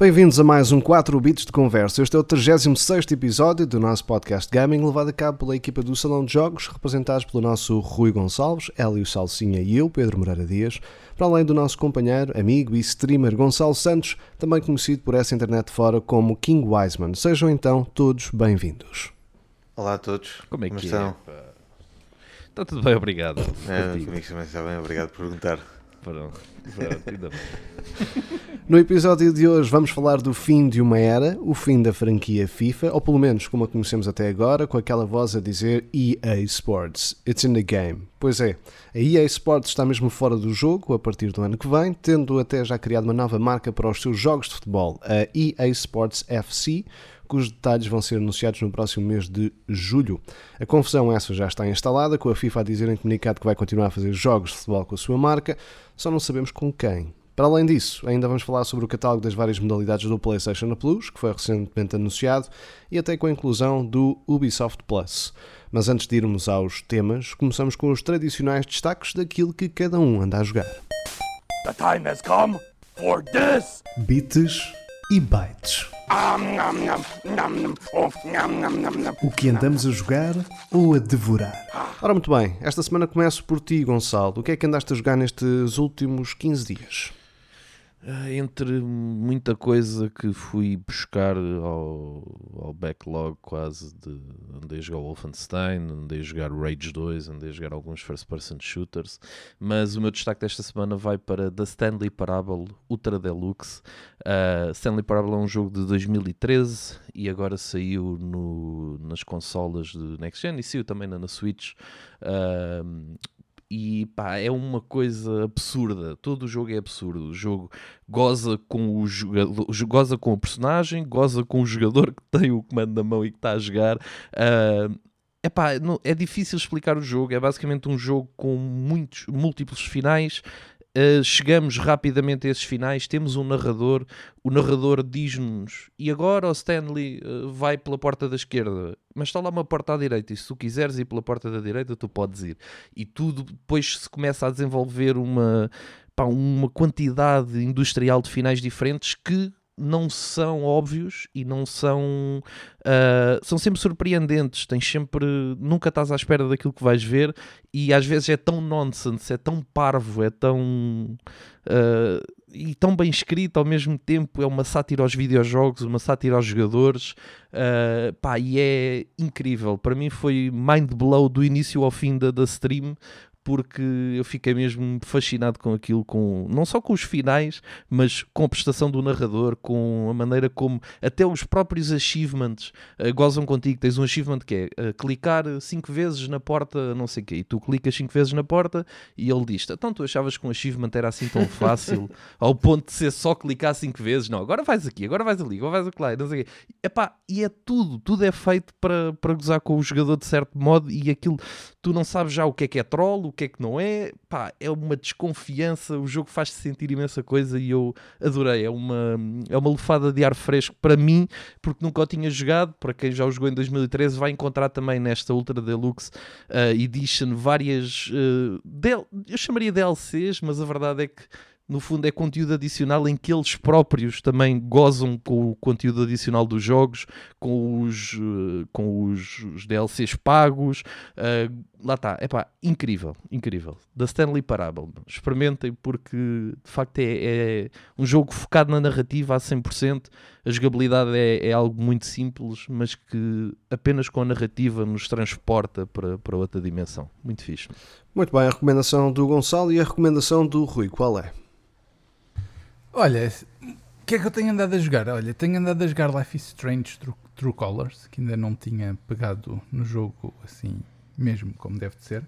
Bem-vindos a mais um 4 Bits de Conversa. Este é o 36 episódio do nosso podcast Gaming, levado a cabo pela equipa do Salão de Jogos, representados pelo nosso Rui Gonçalves, Hélio Salsinha e eu, Pedro Moreira Dias, para além do nosso companheiro, amigo e streamer Gonçalo Santos, também conhecido por essa internet fora como King Wiseman. Sejam então todos bem-vindos. Olá a todos. Como é que estão? é? Está tudo bem, obrigado. É, comigo também está bem, obrigado por perguntar. Pronto, Pronto. No episódio de hoje vamos falar do fim de uma era, o fim da franquia FIFA, ou pelo menos como a conhecemos até agora, com aquela voz a dizer EA Sports, it's in the game. Pois é, a EA Sports está mesmo fora do jogo a partir do ano que vem, tendo até já criado uma nova marca para os seus jogos de futebol, a EA Sports FC, cujos detalhes vão ser anunciados no próximo mês de julho. A confusão essa já está instalada, com a FIFA a dizer em comunicado que vai continuar a fazer jogos de futebol com a sua marca, só não sabemos com quem. Para além disso, ainda vamos falar sobre o catálogo das várias modalidades do PlayStation Plus, que foi recentemente anunciado, e até com a inclusão do Ubisoft Plus. Mas antes de irmos aos temas, começamos com os tradicionais destaques daquilo que cada um anda a jogar. The time has come for this. Bits e bytes. O que andamos a jogar ou a devorar? Ora, muito bem, esta semana começo por ti, Gonçalo. O que é que andaste a jogar nestes últimos 15 dias? Ah, entre muita coisa que fui buscar ao, ao backlog quase de andei a jogar Wolfenstein, andei a jogar Rage 2, andei a jogar alguns first person shooters, mas o meu destaque desta semana vai para The Stanley Parable Ultra Deluxe. Uh, Stanley Parable é um jogo de 2013 e agora saiu no, nas consolas de Next Gen e saiu também na, na Switch. Uh, e pá, é uma coisa absurda. Todo o jogo é absurdo. O jogo goza com o jogador, goza com o personagem, goza com o jogador que tem o comando na mão e que está a jogar. Uh, epá, não, é difícil explicar o jogo. É basicamente um jogo com muitos múltiplos finais Uh, chegamos rapidamente a esses finais, temos um narrador, o narrador diz-nos, e agora o Stanley uh, vai pela porta da esquerda, mas está lá uma porta à direita, e se tu quiseres ir pela porta da direita, tu podes ir. E tudo depois se começa a desenvolver uma, pá, uma quantidade industrial de finais diferentes que não são óbvios e não são. Uh, são sempre surpreendentes. Tens sempre. Nunca estás à espera daquilo que vais ver e às vezes é tão nonsense, é tão parvo, é tão. Uh, e tão bem escrito ao mesmo tempo. É uma sátira aos videojogos, uma sátira aos jogadores. Uh, pá, e é incrível. Para mim foi mind blow do início ao fim da, da stream porque eu fiquei mesmo fascinado com aquilo, com, não só com os finais, mas com a prestação do narrador, com a maneira como até os próprios achievements uh, gozam contigo. Tens um achievement que é uh, clicar 5 vezes na porta, não sei o quê, e tu clicas 5 vezes na porta e ele diz: Então tu achavas que um achievement era assim tão fácil, ao ponto de ser só clicar 5 vezes? Não, agora vais aqui, agora vais ali, agora vais acolá, não sei o quê. Epá, e é tudo, tudo é feito para, para gozar com o jogador de certo modo e aquilo, tu não sabes já o que é que é troll, o que é que não é, pá, é uma desconfiança, o jogo faz-te sentir imensa coisa e eu adorei, é uma, é uma lufada de ar fresco para mim, porque nunca o tinha jogado, para quem já o jogou em 2013 vai encontrar também nesta Ultra Deluxe uh, Edition várias, uh, del eu chamaria DLCs, mas a verdade é que no fundo é conteúdo adicional em que eles próprios também gozam com o conteúdo adicional dos jogos, com os, uh, com os, os, DLCs pagos. Uh, lá está, é pá, incrível, incrível. Da Stanley Parable. Experimentem porque de facto é, é, um jogo focado na narrativa a 100%. A jogabilidade é, é, algo muito simples, mas que apenas com a narrativa nos transporta para, para outra dimensão. Muito fixe. Muito bem, a recomendação do Gonçalo e a recomendação do Rui, qual é? Olha, o que é que eu tenho andado a jogar? Olha, tenho andado a jogar Life is Strange True, True Colors, que ainda não tinha pegado no jogo assim, mesmo como deve de ser.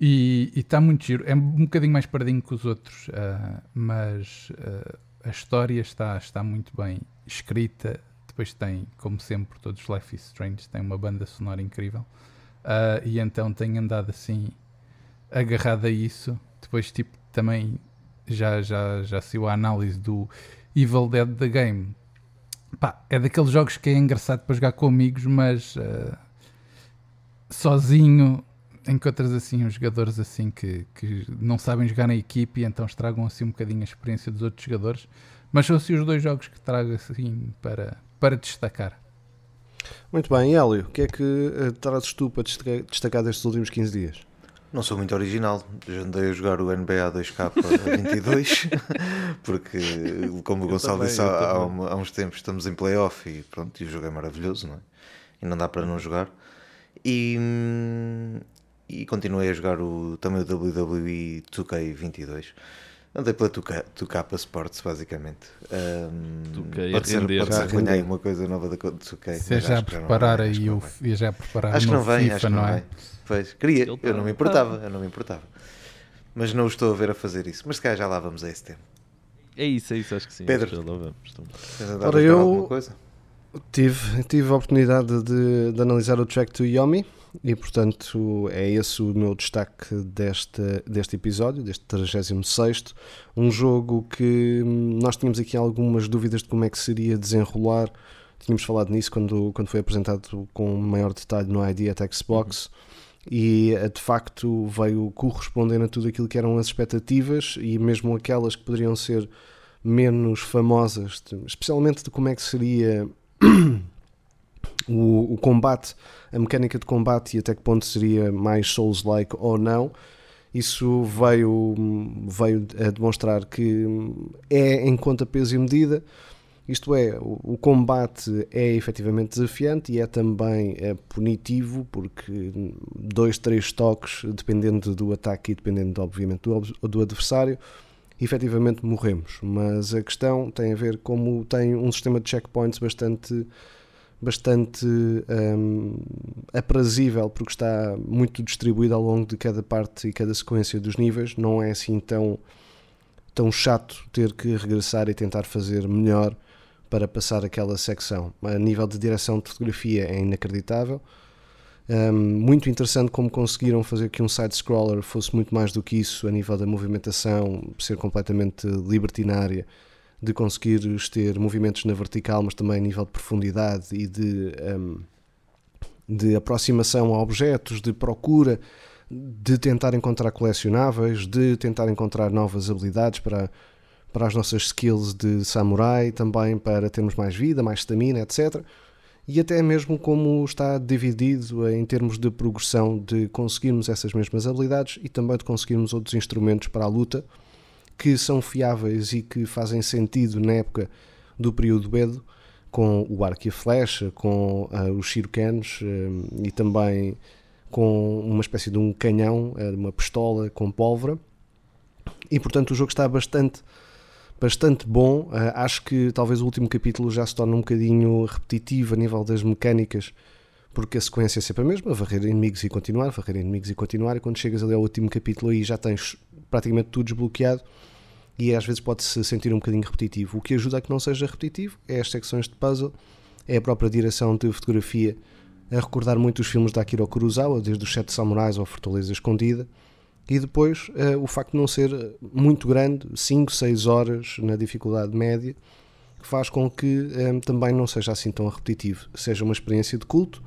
E está muito giro. É um bocadinho mais paradinho que os outros, uh, mas uh, a história está, está muito bem escrita. Depois tem, como sempre, todos os Life is Strange, tem uma banda sonora incrível. Uh, e então tenho andado assim, agarrado a isso. Depois, tipo, também já, já, já saiu a análise do Evil Dead The Game Pá, é daqueles jogos que é engraçado para jogar com amigos, mas eh, sozinho encontras assim uns jogadores assim que, que não sabem jogar na equipe e então estragam assim um bocadinho a experiência dos outros jogadores. Mas são assim os dois jogos que trago assim para, para destacar. Muito bem, Hélio, o que é que uh, trazes tu para destacar destes últimos 15 dias? Não sou muito original, já andei a jogar o NBA 2K22, porque, como o Gonçalo também, disse há, há uns tempos, estamos em playoff e pronto, e o jogo é maravilhoso, não é? E não dá para não jogar. E, hum, e continuei a jogar o, também o WWE 2K22. Andei pela 2K, 2K Sports, basicamente. 2K a pode ser, render. pode ser que venha uma coisa nova da 2K. Se é já a acho que não preparar que aí vai. é já a preparar Acho que não vem, acho que não, é? vem. Pois, queria, eu tá- não me importava, eu não me importava. Mas não o estou a ver a fazer isso. Mas se calhar já lá vamos a esse tema. É isso, é isso, acho que sim. Pedro. Já lá vamos. Tens andado Ora, a eu- alguma coisa? Tive, tive a oportunidade de, de analisar o Track to Yomi e, portanto, é esse o meu destaque deste, deste episódio, deste 36. Um jogo que hum, nós tínhamos aqui algumas dúvidas de como é que seria desenrolar. Tínhamos falado nisso quando, quando foi apresentado com maior detalhe no ID at Xbox. E eh, de facto veio correspondendo a tudo aquilo que eram as expectativas e mesmo aquelas que poderiam ser menos famosas, especialmente de como é que seria o, o combate, a mecânica de combate e até que ponto seria mais Souls-like ou não. Isso veio, veio a demonstrar que é em conta, peso e medida. Isto é, o, combate é efetivamente desafiante e é também é, punitivo, porque dois, três toques, dependendo do ataque e dependendo, obviamente, do, do adversário, efetivamente morremos. Mas a questão tem a ver como tem um sistema de checkpoints bastante bastante hum, aprazível porque está muito distribuído ao longo de cada parte e cada sequência dos níveis. Não é assim tão tão chato ter que regressar e tentar fazer melhor para passar aquela secção. A nível de direção de fotografia é inacreditável. Hum, muito interessante como conseguiram fazer que um side-scroller fosse muito mais do que isso a nível da movimentação, ser completamente libertinária, de conseguires ter movimentos na vertical, mas também a nível de profundidade e de, hum, de aproximação a objetos, de procura, de tentar encontrar colecionáveis, de tentar encontrar novas habilidades para, para as nossas skills de samurai, também para termos mais vida, mais stamina, etc e até mesmo como está dividido em termos de progressão de conseguirmos essas mesmas habilidades e também de conseguirmos outros instrumentos para a luta que são fiáveis e que fazem sentido na época do período Edo, com o arco e a flecha, com ah, os shurikens ah, e também com uma espécie de um canhão, ah, uma pistola com pólvora. E portanto o jogo está bastante bastante bom. Uh, acho que talvez o último capítulo já se torne um bocadinho repetitivo a nível das mecânicas, porque a sequência é sempre a mesma: varrer inimigos e continuar, varrer inimigos e continuar. E quando chegas ali ao último capítulo, aí já tens praticamente tudo desbloqueado. E às vezes pode-se sentir um bocadinho repetitivo. O que ajuda a que não seja repetitivo é as secções de puzzle, é a própria direção de fotografia a recordar muito os filmes da Akira Kurosawa, desde os Sete Samurais ou Fortaleza Escondida. E depois uh, o facto de não ser muito grande, 5, 6 horas na dificuldade média, faz com que um, também não seja assim tão repetitivo. Seja uma experiência de culto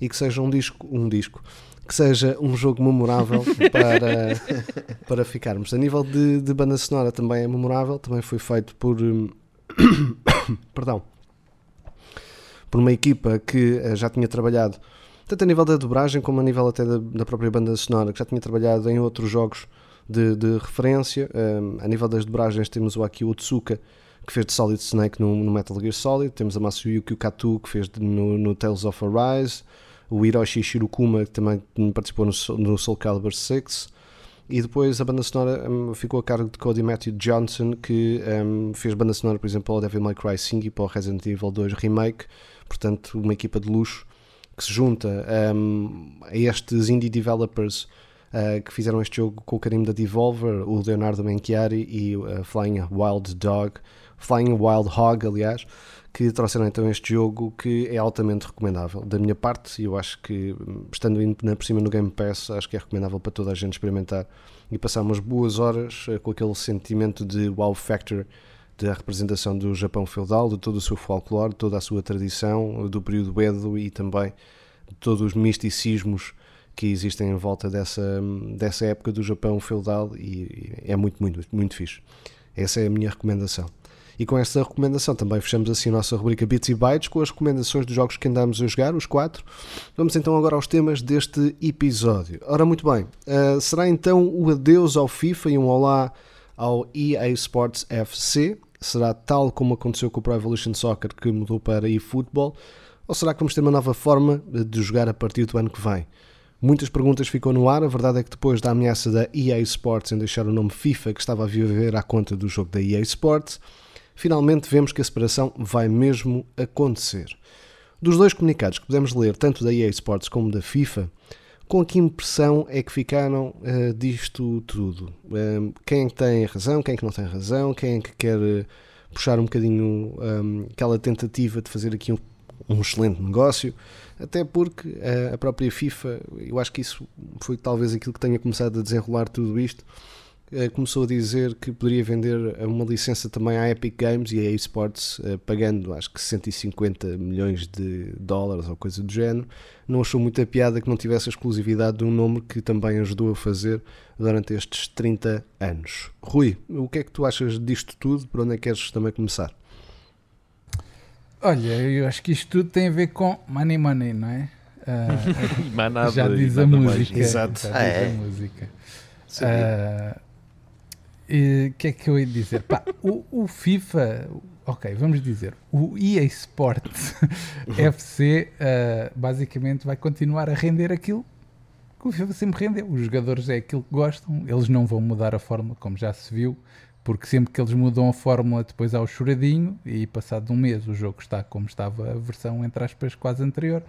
e que seja um disco, um disco, que seja um jogo memorável para, para ficarmos. A nível de, de banda sonora também é memorável, também foi feito por. hum, perdão. Por uma equipa que uh, já tinha trabalhado tanto a nível da dobragem como a nível até da, da própria banda sonora, que já tinha trabalhado em outros jogos de, de referência. Um, a nível das dobragens temos o Aki Otsuka, que fez de Solid Snake no, no Metal Gear Solid, temos a Masuyuki Katu, que fez de, no, no Tales of Arise, o Hiroshi Shirokuma, que também participou no, no Soul Calibur 6, e depois a banda sonora um, ficou a cargo de Cody Matthew Johnson, que um, fez banda sonora, por exemplo, ao Devil May Cry 5 e para o Resident Evil 2 Remake, portanto, uma equipa de luxo que se junta um, a estes indie developers uh, que fizeram este jogo com o carinho da Devolver, o Leonardo Menchiari e uh, Flying Wild Dog, Flying Wild Hog, aliás, que trouxeram então este jogo que é altamente recomendável. Da minha parte, eu acho que, estando indo na por cima no Game Pass, acho que é recomendável para toda a gente experimentar e passar umas boas horas uh, com aquele sentimento de wow factor da representação do Japão feudal, de todo o seu folclore, toda a sua tradição, do período Edo e também de todos os misticismos que existem em volta dessa, dessa época do Japão feudal e é muito, muito, muito fixe. Essa é a minha recomendação. E com esta recomendação também fechamos assim a nossa rubrica Bits e Bytes com as recomendações dos jogos que andamos a jogar, os quatro. Vamos então agora aos temas deste episódio. Ora, muito bem, uh, será então o adeus ao FIFA e um olá ao EA Sports FC? Será tal como aconteceu com o Pro Evolution Soccer que mudou para eFootball? Ou será que vamos ter uma nova forma de jogar a partir do ano que vem? Muitas perguntas ficam no ar. A verdade é que depois da ameaça da EA Sports em deixar o nome FIFA, que estava a viver à conta do jogo da EA Sports, finalmente vemos que a separação vai mesmo acontecer. Dos dois comunicados que podemos ler, tanto da EA Sports como da FIFA, com que impressão é que ficaram uh, disto tudo? Uh, quem é tem razão, quem é que não tem razão, quem é que quer uh, puxar um bocadinho um, aquela tentativa de fazer aqui um, um excelente negócio? Até porque a própria FIFA, eu acho que isso foi talvez aquilo que tenha começado a desenrolar tudo isto, eh, começou a dizer que poderia vender uma licença também à Epic Games e à eSports, eh, pagando acho que 150 milhões de dólares ou coisa do género. Não achou muita piada que não tivesse a exclusividade de um nome que também ajudou a fazer durante estes 30 anos. Rui, o que é que tu achas disto tudo? Por onde é que queres também começar? Olha, eu acho que isto tudo tem a ver com money money, não é? Uh, já diz a música. Exato. Já Ah, diz é? a música. Sabia. Uh, o que é que eu ia dizer? Pá, o, o FIFA, ok, vamos dizer, o EA Sports FC uh, basicamente vai continuar a render aquilo que o FIFA sempre rendeu. Os jogadores é aquilo que gostam, eles não vão mudar a fórmula, como já se viu, porque sempre que eles mudam a fórmula, depois há o choradinho e passado um mês o jogo está como estava a versão, entre aspas, quase anterior.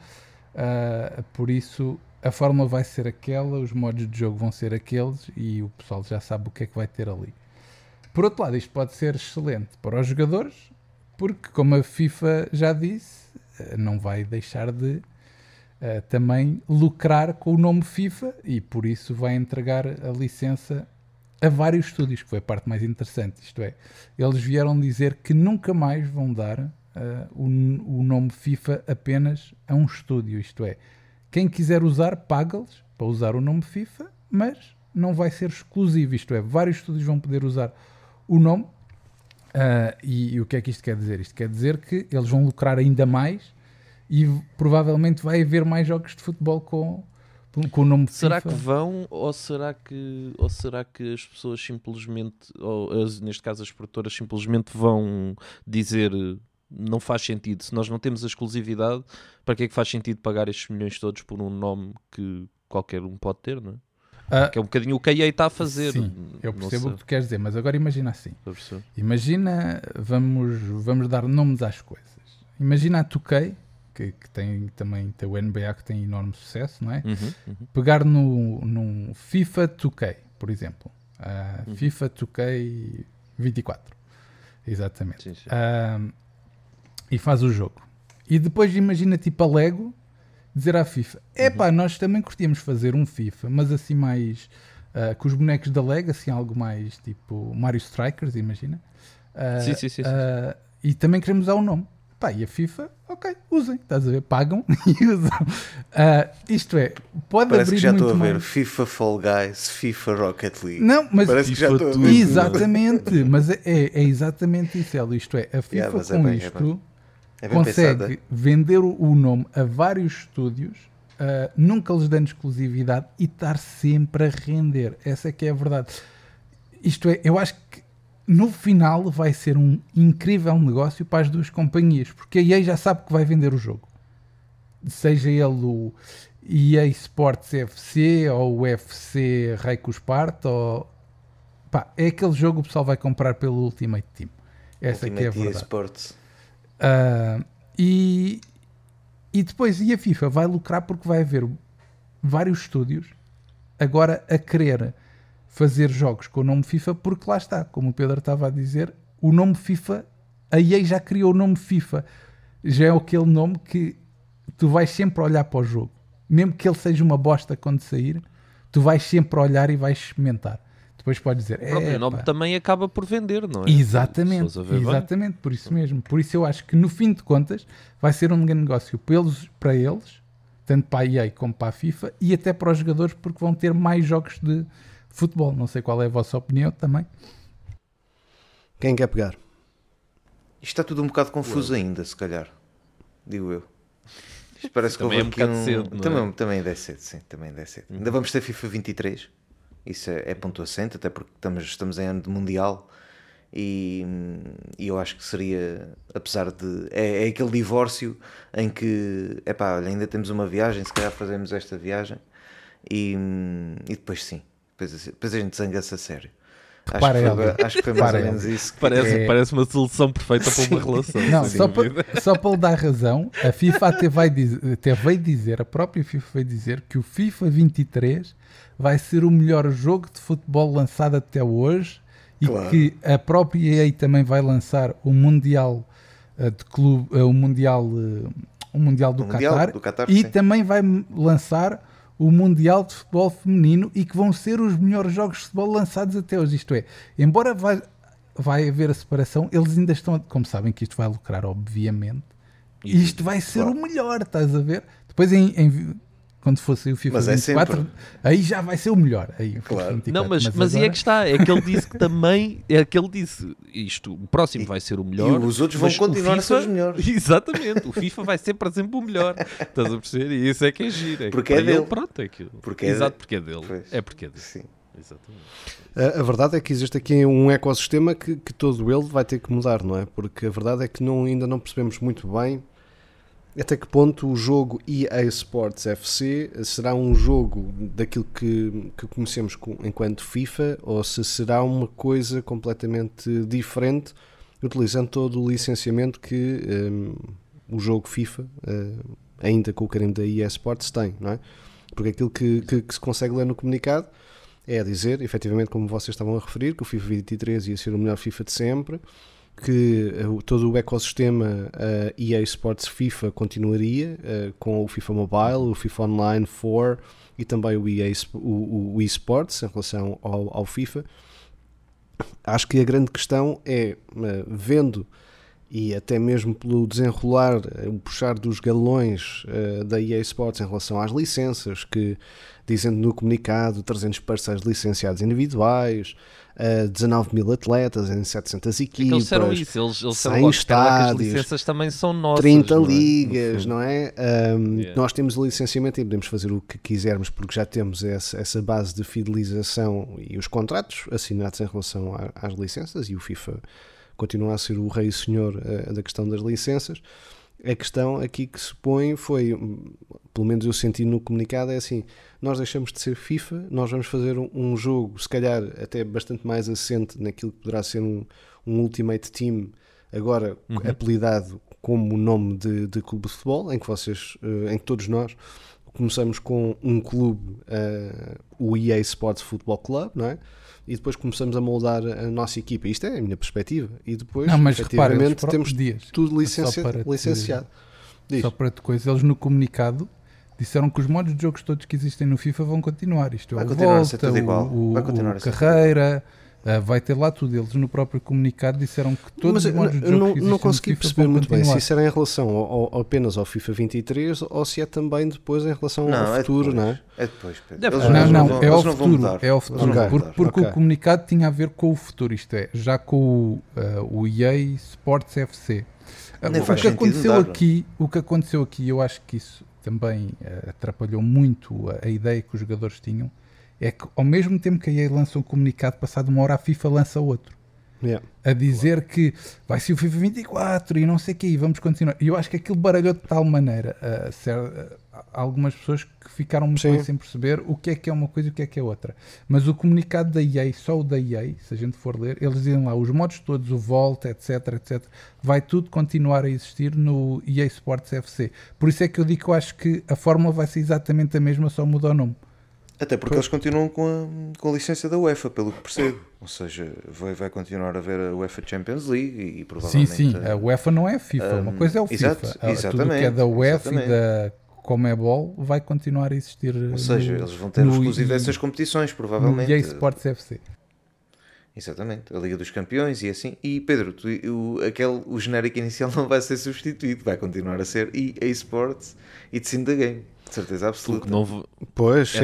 Uh, por isso a fórmula vai ser aquela, os modos de jogo vão ser aqueles e o pessoal já sabe o que é que vai ter ali. Por outro lado, isto pode ser excelente para os jogadores, porque, como a FIFA já disse, eh, não vai deixar de uh, também lucrar com o nome FIFA e por isso vai entregar a licença a vários estúdios, que foi a parte mais interessante. Isto é, eles vieram dizer que nunca mais vão dar uh, o, o nome FIFA apenas a um estúdio, isto é, quem quiser usar, paga-lhes para usar o nome FIFA, mas não vai ser exclusivo. Isto é, vários estúdios vão poder usar o nome. Uh, e, e, o que é que isto quer dizer? Isto quer dizer que eles vão lucrar ainda mais e provavelmente vai haver mais jogos de futebol com, com o nome será FIFA. que vão ou será que, ou será que as pessoas simplesmente, ou as, neste caso as produtoras, simplesmente vão dizer não faz sentido. Se nós não temos a exclusividade, para que é que faz sentido pagar estes milhões todos por um nome que qualquer um pode ter, não é? Ah, que é um bocadinho o que a EA está a fazer. Sim, eu percebo o que tu queres dizer, mas agora imagina assim. Imagina, vamos, vamos dar nomes às coisas. Imagina a 2K, que, que tem também tem o NBA que tem enorme sucesso, não é? Uhum, uhum. Pegar no, num FIFA 2K, por exemplo. Ah, Uhum. FIFA 2K 24. Exatamente. Sim, sim. Ah, e faz o jogo. E depois imagina tipo a Lego dizer à FIFA: Epá, Uhum. nós também curtíamos fazer um FIFA, mas assim mais ah, com os bonecos da Lego, assim algo mais tipo Mario Strikers, imagina. Ah, Sim, sim, sim, sim. ah, e também queremos usar o nome. Pá, e a FIFA, ok, usem, estás a ver? Pagam e usam. Isto é, pode Parece abrir que já muito estou a ver mais. FIFA Fall Guys, FIFA Rocket League. Não, mas Parece que já FIFA estou a ver. Exatamente, mas é, é- é exatamente isso. Isto é, a FIFA Yeah, é com bem, é isto É bem consegue pensado, é? vender o, nome a vários estúdios, ah, nunca lhes dando exclusividade e estar sempre a render. Essa é que é a verdade. Isto é, eu acho que no final vai ser um incrível negócio para as duas companhias, porque a EA já sabe que vai vender o jogo. Seja ele o EA Sports FC ou o FC Reiko Spart, ou... Pá, é aquele jogo que o pessoal vai comprar pelo Ultimate Team. Essa é que é a Ultimate EA verdade. Sports. Ah, e, e depois, e a FIFA vai lucrar porque vai haver vários estúdios agora a querer fazer jogos com o nome FIFA, porque lá está, como o Pedro estava a dizer, o nome FIFA, a EA já criou o nome FIFA, já é aquele nome que tu vais sempre olhar para o jogo, mesmo que ele seja uma bosta quando sair, tu vais sempre olhar e vais experimentar. Depois podes dizer. O próprio "Epá, nome também acaba por vender, não é? Exatamente, ver bem. exatamente, por isso mesmo. Por isso eu acho que no fim de contas vai ser um grande negócio para eles, para eles, tanto para a EA como para a FIFA e até para os jogadores porque vão ter mais jogos de futebol. Não sei qual é a vossa opinião também. Quem quer pegar? Isto está tudo um bocado confuso ainda, se calhar. Digo eu. Isto parece que Também é houve um bocado cedo, não é? também, também ainda é cedo, sim. Também ainda é cedo. Ainda vamos ter FIFA 23. Isso é, é ponto assente, até porque estamos, estamos em ano de Mundial. E, e eu acho que seria, apesar de. É, é aquele divórcio em que, epá, olha, ainda temos uma viagem, se calhar fazemos esta viagem. E, e depois sim. Depois, depois a gente zanga-se a sério. Acho que, Repara, foi, acho que foi mais ou Repara, menos isso. que- Parece, É- parece uma solução perfeita para uma relação. Não, só para, só para lhe dar razão, a FIFA até, vai dizer, até veio dizer, a própria FIFA veio dizer que o FIFA 23 vai ser o melhor jogo de futebol lançado até hoje e Claro. que a própria EA também vai lançar o Mundial eh, de clube, eh, o Mundial, eh, o mundial do O Mundial Qatar do Qatar, e sim. também vai lançar o Mundial de Futebol Feminino e que vão ser os melhores jogos de futebol lançados até hoje. Isto é, embora vai, vai haver a separação, eles ainda estão, como sabem que isto vai lucrar, obviamente, isto vai ser o melhor, estás a ver? Depois, em, em- quando fosse o FIFA Mas é 24, sempre. aí já vai ser o melhor. Aí, FIFA Claro. 24, Não, mas, mas, e é agora- que está, é que ele disse que também, é que ele disse, isto, o próximo vai ser o melhor. e os outros vão mas continuar a ser os FIFA- melhores. Exatamente, o FIFA vai ser para sempre o melhor. Estás a perceber? E isso é que é giro. É que Porque é dele. Ele, pronto, é aquilo. Porque é Exato, de- porque é dele. Pois. É porque é dele. Sim. Exatamente. A, a verdade é que existe aqui um ecossistema que, que todo ele vai ter que mudar, não é? Porque a verdade é que não, ainda não percebemos muito bem até que ponto o jogo EA Sports FC será um jogo daquilo que, que conhecemos co- enquanto FIFA ou se será uma coisa completamente diferente utilizando todo o licenciamento que hum, o jogo FIFA, hum, ainda com o carimbo da EA Sports, tem, não é? Porque aquilo que, que- que se consegue ler no comunicado é dizer, efetivamente, como vocês estavam a referir, que o FIFA 23 ia ser o melhor FIFA de sempre, que eh, todo o ecossistema eh, EA Sports FIFA continuaria eh, com o FIFA Mobile, o FIFA Online 4 e também o EA o, o eSports em relação ao, ao FIFA. Acho que a grande questão é, eh, vendo e até mesmo pelo desenrolar, eh, o puxar dos galões eh, da EA Sports em relação às licenças, que dizendo no comunicado 300 parceiros licenciados individuais, eh, 19 mil atletas em 700 É equipas, eles disseram isso, eles, eles disseram 100 logo, "Espera lá que as estádios, licenças também são nossas. 30 não é? Ligas, não é? Um, Yeah. Nós temos o licenciamento e podemos fazer o que quisermos porque já temos essa, essa base de fidelização e os contratos assinados em relação a- às licenças e o FIFA continua a ser o rei e senhor eh, da questão das licenças. A questão aqui que se põe foi, hum, pelo menos eu senti no comunicado, é assim: nós deixamos de ser FIFA, nós vamos fazer um, um jogo, se calhar até bastante mais assente naquilo que poderá ser um, um Ultimate Team, agora apelidado como nome de, de clube de futebol, em que vocês, eh, em que todos nós começamos com um clube, eh, o EA Sports Football Club, não é? E depois começamos a moldar a nossa equipa. Isto é a minha perspectiva. E depois, Não, mas repara, efetivamente, temos dias, tudo te- licenciado. Diz. Só para te coisa, eles no comunicado disseram que os modos de jogos todos que existem no FIFA vão continuar. Isto Vai é o continuar a ser Volta, tudo igual. o, Vai o- continuar o a ser tudo Ah, vai ter lá tudo. Eles no próprio comunicado disseram que todos Mas os modos de eu jogos não, que não no consegui FIFA perceber muito bem se isso era em relação ao, ao- apenas ao FIFA 23 ou se é também depois em relação Não, ao é futuro, depois. não é? É depois, Pedro. Eles. Não, não, vão- é ao futuro. É ao futuro. vão Ok. Por- mudar. porque Ok. o comunicado tinha a ver com o futuro. Isto é, já com o, ah, o EA Sports FC. Ah, Nem o que aconteceu mudar, não é? aqui, o que aconteceu aqui, eu acho que isso também ah, atrapalhou muito a, a ideia que os jogadores tinham. É que ao mesmo tempo que a EA lança um comunicado, passado uma hora a FIFA lança outro Yeah. a dizer que vai ser o FIFA 24 e não sei o que, e vamos continuar. E eu acho que aquilo baralhou de tal maneira a, ser- a- a algumas pessoas que ficaram muito Sim. bem sem perceber o que é que é uma coisa e o que é que é outra. Mas o comunicado da EA, só o da EA, se a gente for ler, eles dizem lá os modos todos, o Volta, etc, etc, vai tudo continuar a existir no EA Sports FC. Por isso é que eu digo que eu acho que a fórmula vai ser exatamente a mesma, só muda o nome. Até porque eles continuam com a, com a licença da UEFA, pelo que percebo. Ou seja, vai, vai continuar a haver a UEFA Champions League e, e Sim, provavelmente. sim, a UEFA não é a FIFA, uma Hum, coisa é o exato, FIFA. Ah, Tudo que é exatamente, da UEFA exatamente. e da Comebol vai continuar a existir Ou seja, no, eles vão ter exclusivo dessas competições, no provavelmente. EA Sports FC. Exatamente, a Liga dos Campeões e assim. E Pedro, tu- o, aquele, o genérico inicial não vai ser substituído, vai continuar a ser EA Sports It's in the Game, de certeza absoluta. Não, Pois, é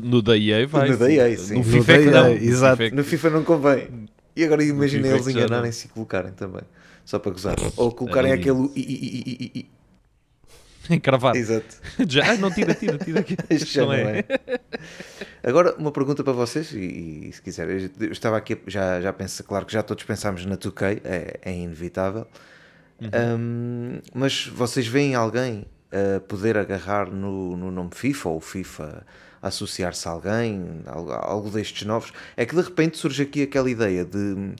no da EA vai. No da EA, sim. No No FIFA é não. No exato. É No FIFA não convém. E agora imagina é eles não. enganarem-se e colocarem também, só para gozar. Ou colocarem aquele i, i, i, i, i, i. Encravado. Exato. Já, não tira, tira, tira. já não é. Agora, uma pergunta para vocês, e, e se quiserem, eu estava aqui, já, já penso, claro que já todos pensámos na 2K, é, é inevitável, Um, mas vocês veem alguém a poder agarrar no, no nome FIFA, ou FIFA associar-se a alguém, algo, algo destes novos? É que de repente surge aqui aquela ideia de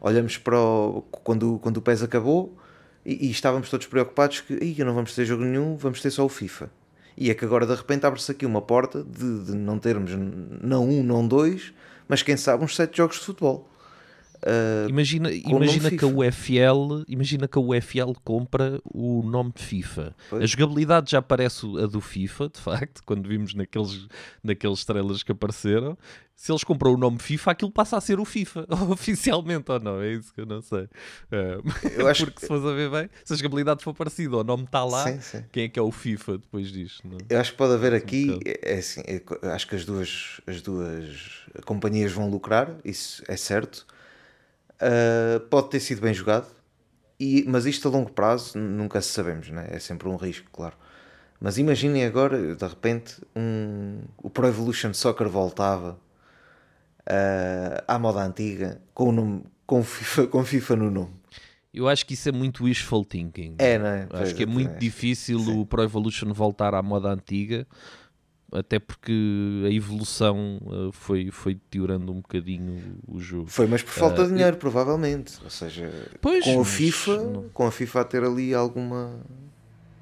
olhamos para o, quando, quando o PES acabou e, e estávamos todos preocupados que "Ih, não vamos ter jogo nenhum, vamos ter só o FIFA. E é que agora de repente abre-se aqui uma porta de, de não termos não um, não dois, mas quem sabe uns sete jogos de futebol. Ah, Imagina, imagina que a. UFL, imagina que a UFL compra o nome FIFA. Pois. A jogabilidade já parece a do FIFA, de facto, quando vimos naqueles, naqueles trailers que apareceram. Se eles compram o nome FIFA, aquilo passa a ser o FIFA, oficialmente ou não, é isso que eu não sei. É, Eu acho porque se fores a ver bem, se a jogabilidade for parecida, o nome está lá, Sim, sim. quem é que é o FIFA depois disto? Não? é? Eu acho que pode haver aqui, bocado. é, assim, é acho que as duas, as duas companhias vão lucrar, isso é certo. Ah, pode ter sido bem jogado, e, mas isto a longo prazo nunca se sabemos, né? é sempre um risco, claro. Mas imaginem agora, de repente, um, o Pro Evolution Soccer voltava ah, à moda antiga, com, o nome, com, FIFA, com FIFA no nome. Eu acho que isso é muito wishful thinking. É, não é? Acho Pois, que é muito acho. difícil Sim. o Pro Evolution voltar à moda antiga, até porque a evolução eh, foi, foi deteriorando um bocadinho o jogo. Foi, mas por falta Ah, de dinheiro, provavelmente. Ou seja, Pois, com a FIFA, não- com a FIFA a ter ali alguma.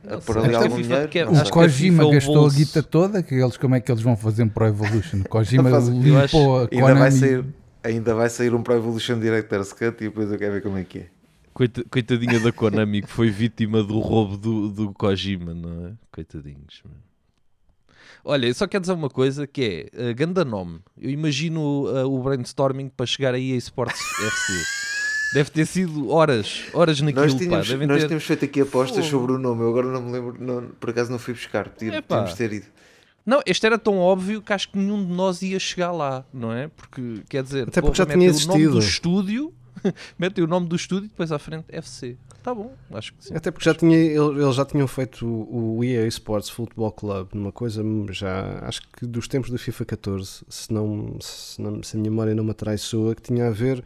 Não sei, ali algum dinheiro. quer- O sei. que a Kojima é gastou bolso. a guita toda, que eles, como é que eles vão fazer um Pro Evolution? Kojima Faz- limpou acho- a Ainda vai, sair, ainda vai sair um Pro Evolution Director's Cut e depois eu quero ver como é que é. Coita- Coitadinha da Konami que foi vítima do roubo do, do Kojima, não é? Coitadinhos. meu. Olha, eu só quero dizer uma coisa que é uh, ganda nome. Eu imagino uh, o brainstorming para chegar aí a Sports FC. Deve ter sido horas, horas naquilo, Nós, pá. tínhamos, Devem nós ter... tínhamos feito aqui apostas sobre o nome, eu agora não me lembro, não- por acaso não fui buscar, podíamos ter ido. Não, este era tão óbvio que acho que nenhum de nós ia chegar lá, não é? Porque, quer dizer, Até porque já tinha o nome do existido. estúdio, metem o nome do estúdio e depois à frente FC. Tá bom, acho que sim. Até porque já tinha, ele- eles já tinham feito o, EA Sports Football Club, numa coisa já, acho que dos tempos do FIFA 14, se, não, se, não, se a minha memória não me atraiçoa, que tinha a ver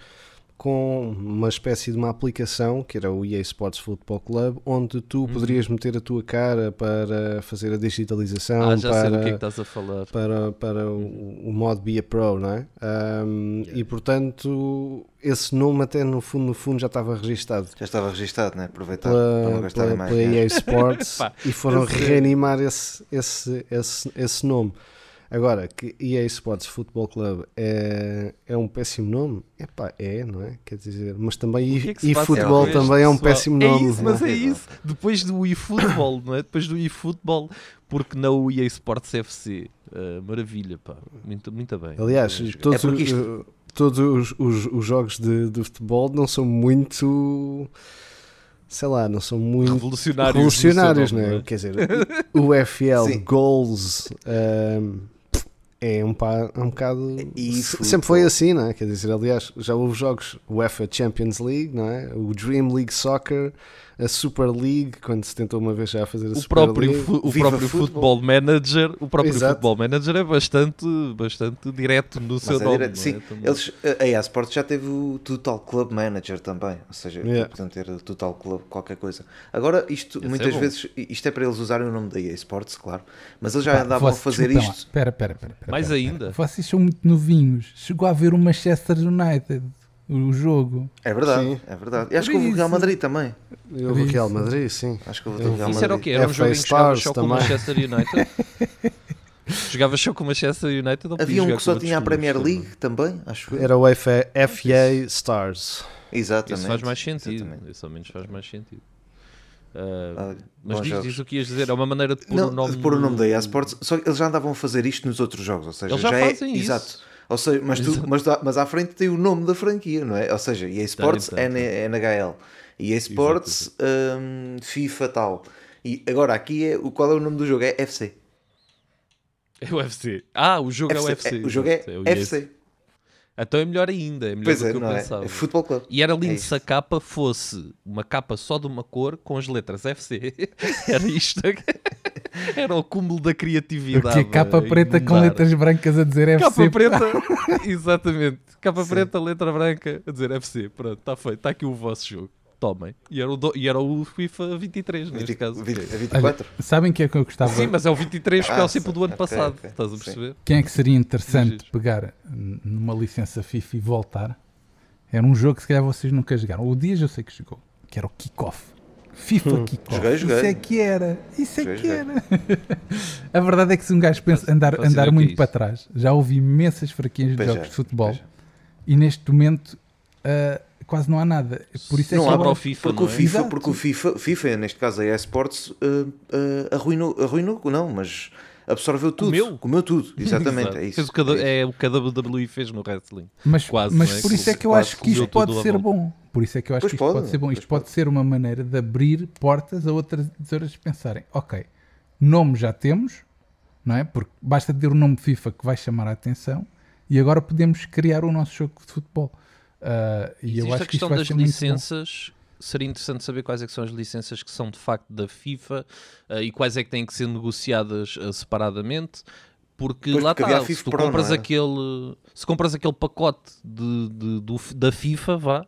com uma espécie de uma aplicação, que era o EA Sports Football Club, onde tu Uhum. poderias meter a tua cara para fazer a digitalização, Ah, já sei do que é que para, estás a falar. para, para o, o modo Be a Pro, não é? Ahm, E portanto, esse nome até no fundo, no fundo já estava registado Já estava registado, né? Aproveitar para não pela, mais pela. EA Sports Pá, e foram reanimar esse, esse, esse, esse nome. Agora, que EA Sports Football Club é, é um péssimo nome? Epá, é, não é? Quer dizer, mas também é e, passa futebol também é um pessoal? péssimo É nome. isso, mas é é? isso. Depois do eFootball, não é? Depois do eFootball, porque não o EA Sports FC. Ah, maravilha, pá. Muito, muito bem. Aliás, bem todos, É isto- uh, todos os, os, os jogos de, de futebol não são muito. Sei lá, não são muito revolucionários. revolucionários, nome, é? Quer dizer, o FL. Goals um, é um, pá, é um bocado. Se- futebol. sempre foi assim, não é? Quer dizer, aliás, já houve jogos UEFA Champions League, não é? O Dream League Soccer, a Super League, quando se tentou uma vez já fazer a O Super próprio, League. o Viva próprio Futebol. Football Manager, o próprio Exato. Football Manager é bastante, bastante direto no seu Mas é nome. direto, sim, é? Eles, a EA Sports já teve o Total Club Manager também, ou seja, Yeah. podiam ter o Total Club qualquer coisa. Agora, isto Esse é muitas bom. vezes, isto é para eles usarem o nome da EA Sports, claro, mas eles já Pá, andavam a fazer isto. Espera, espera, espera. Mais espera, ainda. espera. Vocês são muito novinhos. Chegou a ver o Manchester United, o jogo. É verdade, Sim. é verdade. E acho que houve o Real. Madrid também. E houve o Real Madrid, sim. Acho que houve o Real Isso era o Madrid. quê? Era um jogo em que jogavas Stars só com o também. Manchester United? Jogavas só com o Manchester United Havia um que só tinha a Premier League também, acho. Era o FA, Stars. Exatamente. Isso faz mais sentido. exatamente. Isso ao menos faz mais sentido. Ah, Ah, mas diz, diz o que ias dizer. É uma maneira de pôr Não, o nome. de pôr o nome no- da EA Sports, só que eles já andavam a fazer isto nos outros jogos, ou seja, Eles já é, fazem isso. Exato. Ou seja, mas, tu, mas, mas à frente tem o nome da franquia, não é? Ou seja, EA Sports tem, tem. NHL, EA Sports hum, FIFA tal. E agora aqui é qual é o nome do jogo? É FC. É o UFC. Ah, o jogo é o UFC. o jogo é exato, o EA. FC. Então é melhor ainda, é melhor Pois do é, que eu não é? pensava. É Football Club. E era lindo É se a capa fosse uma capa só de uma cor com as letras FC. Era isto. Era o cúmulo da criatividade. Porque capa preta com letras brancas a dizer FC. Capa preta, exatamente. Capa preta, letra branca, a dizer FC. Pronto, está feito. Está aqui o vosso jogo. Tomem. E era o, do- e era o FIFA 23, neste 20, caso. 20, Olha, 24? sabem que é que eu gostava? Sim, mas é o 23 porque Ah, é o sempre do ano passado. ok. Estás a Sim. perceber? Quem é que seria interessante Giro. pegar numa licença FIFA e voltar? Era um jogo que se calhar vocês nunca jogaram. O Dias eu sei que jogou, que era o Kickoff. FIFA Kickoff. Joguei, joguei. Isso é que era. Isso é Joguei, que joguei. era. A verdade é que se um gajo pensa andar, andar o que é muito isso. para trás, já houve imensas fraquinhas de jogos é, de futebol é. e neste momento ah, quase não há nada. Por isso é Não que para o acho- FIFA, Porque não o é? FIFA, Exato. porque o FIFA, FIFA, neste caso a EA Sports, uh, uh, arruinou, arruinou, não, mas absorveu tudo. Comeu? Comeu tudo, exatamente, é isso. Fez o que a- é isso. é o que a WWE fez no wrestling. Mas, Quase, mas é? por isso é que eu Quase acho que isto pode ser bom. Por isso é que eu acho Pois que isto pode, pode, ser bom. Isto pode pode. ser uma maneira de abrir portas a outras outras pensarem, ok, nome já temos, não é? Porque basta ter o nome FIFA que vai chamar a atenção e agora podemos criar o nosso jogo de futebol. Ah, e eu Existe acho a que isto questão vai das ser muito bom. licenças. Seria interessante saber quais é que são as licenças que são de facto da FIFA eh, e quais é que têm que ser negociadas eh, separadamente. Porque Pois, lá está, se tu compras é? aquele se compras aquele pacote de, de- do- da FIFA, vá,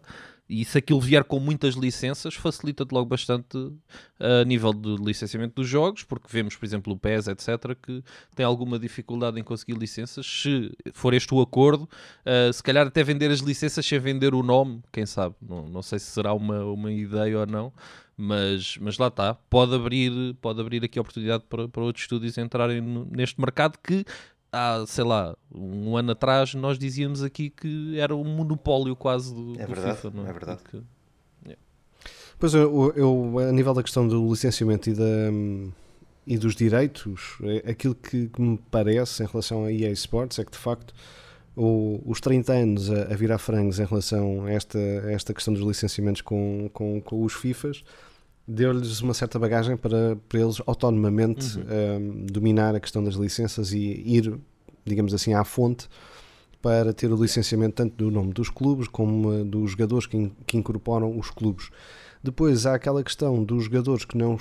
e se aquilo vier com muitas licenças, facilita-te logo bastante eh, a nível de licenciamento dos jogos, porque vemos, por exemplo, o PES, etc., que tem alguma dificuldade em conseguir licenças. Se for este o acordo, Uh, se calhar até vender as licenças sem vender o nome, quem sabe? Não, não sei se será uma, uma ideia ou não, mas, mas lá está. Pode abrir, pode abrir aqui a oportunidade para, para outros estúdios entrarem neste mercado que há, sei lá, um ano atrás nós dizíamos aqui que era um monopólio quase do, É do verdade, FIFA. Não é verdade. Porque- Pois eu, eu, a nível da questão do licenciamento e, da, e dos direitos, é- aquilo que, que me parece em relação a EA Sports é que de facto o- os 30 anos a, a virar frangos em relação a esta, a esta questão dos licenciamentos com, com, com os FIFAs deu-lhes uma certa bagagem para, para eles autonomamente um, dominar a questão das licenças e ir, digamos assim, à fonte para ter o licenciamento tanto do nome dos clubes como eh, dos jogadores que, in- que incorporam os clubes. Depois há aquela questão dos jogadores que não,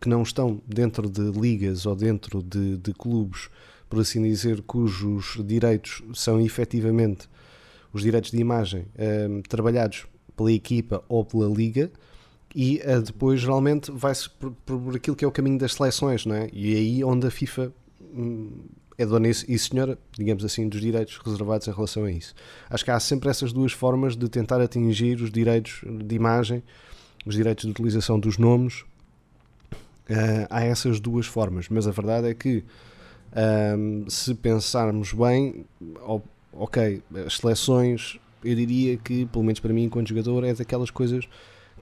que não estão dentro de ligas ou dentro de, de clubes, por assim dizer, cujos direitos são efetivamente os direitos de imagem ehm, trabalhados pela equipa ou pela liga e eh, depois geralmente vai-se por, por aquilo que é o caminho das seleções, não é? E é aí onde a FIFA hum, é dona e senhora, digamos assim, dos direitos reservados em relação a isso. Acho que há sempre essas duas formas de tentar atingir os direitos de imagem, os direitos de utilização dos nomes. Eh, há essas duas formas, mas a verdade é que ahm, se pensarmos bem, ok, as seleções, eu diria que, pelo menos para mim, enquanto jogador, é daquelas coisas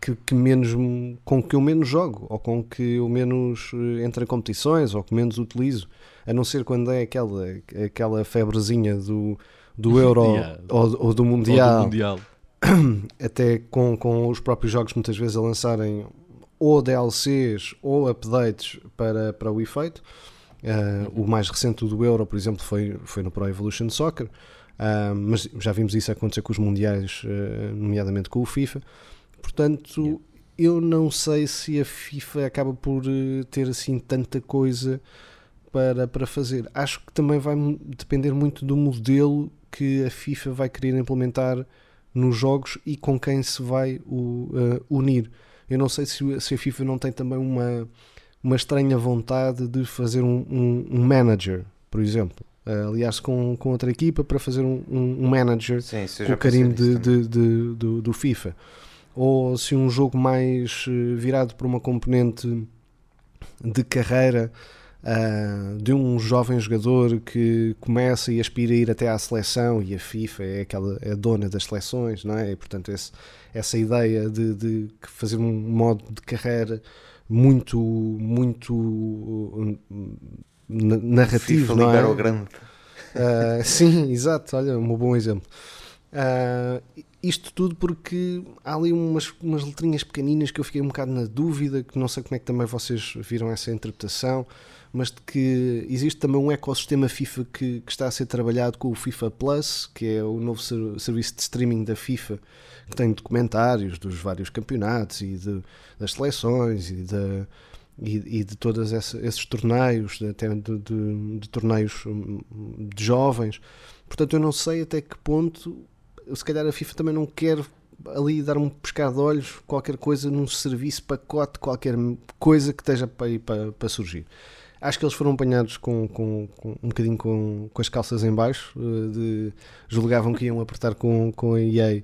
que, que menos me- com que eu menos jogo, ou com que eu menos eh, entro em competições, ou que menos utilizo, a não ser quando é aquela, aquela febrezinha do, do Euro Yeah. ou, ou do Ou do Mundial, mundial. até com, com os próprios jogos muitas vezes a lançarem ou DLCs ou updates para, para o efeito. Uh, o mais recente do Euro, por exemplo, foi, foi no Pro Evolution Soccer, Uh, mas já vimos isso acontecer com os Mundiais, uh, nomeadamente com o FIFA. Portanto, eu não sei se a FIFA acaba por uh, ter assim tanta coisa para, para fazer. Acho que também vai depender muito do modelo que a FIFA vai querer implementar nos jogos e com quem se vai o, uh, unir. Eu não sei se, se a FIFA não tem também uma, uma estranha vontade de fazer um, um, um manager, por exemplo. Uh, aliás, com, com outra equipa para fazer um, um, manager Sim, com o pensei de, de- de- do, do FIFA. Ou se um jogo mais eh, virado para uma componente de carreira ah, de um jovem jogador que começa e aspira a ir até à seleção e a FIFA é aquela é dona das seleções, não é? E, portanto, esse- essa ideia de, de fazer um modo de carreira muito, muito uh, na- narrativo, FIFA não libera o é? grande. Ah, sim, exato, olha, um bom exemplo. Ah, isto tudo porque há ali umas, umas letrinhas pequeninas que eu fiquei um bocado na dúvida, que não sei como é que também vocês viram essa interpretação, mas de que existe também um ecossistema FIFA que, que está a ser trabalhado com o FIFA Plus, que é o novo ser- serviço de streaming da FIFA, que tem documentários dos vários campeonatos e de- das seleções e, e, e de todos esses torneios, até de, de- de torneios hum, de jovens. Portanto, eu não sei até que ponto, se calhar a FIFA também não quer ali dar um pescar de olhos, qualquer coisa num serviço, pacote, qualquer coisa que esteja para, para, para surgir. Acho que eles foram apanhados com, com- com- um bocadinho com, com as calças em baixo, eh, de, julgavam que iam apertar com, com a EA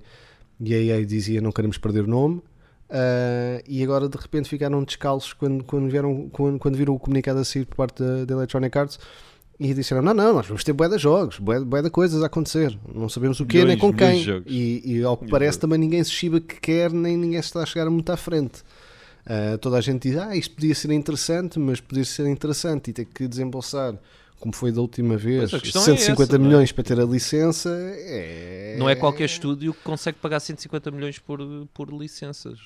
e a EA dizia não queremos perder o nome. ah, e agora de repente ficaram descalços quando, quando, vieram, quando, quando viram o comunicado a sair por parte da Electronic Arts e disseram: Não, não, nós vamos ter bué de jogos, bué de coisas a acontecer, não sabemos o quê nem com quem. E, e ao que parece também ninguém se chiba que quer, nem ninguém está a chegar muito à frente. Ah, toda a gente diz: Ah, isto podia ser interessante, mas podia ser interessante e ter que desembolsar. Como foi da última vez, Pois, a questão é 150 essa, é? milhões para ter a licença é. Não é qualquer estúdio que consegue pagar 150 milhões por, por licenças.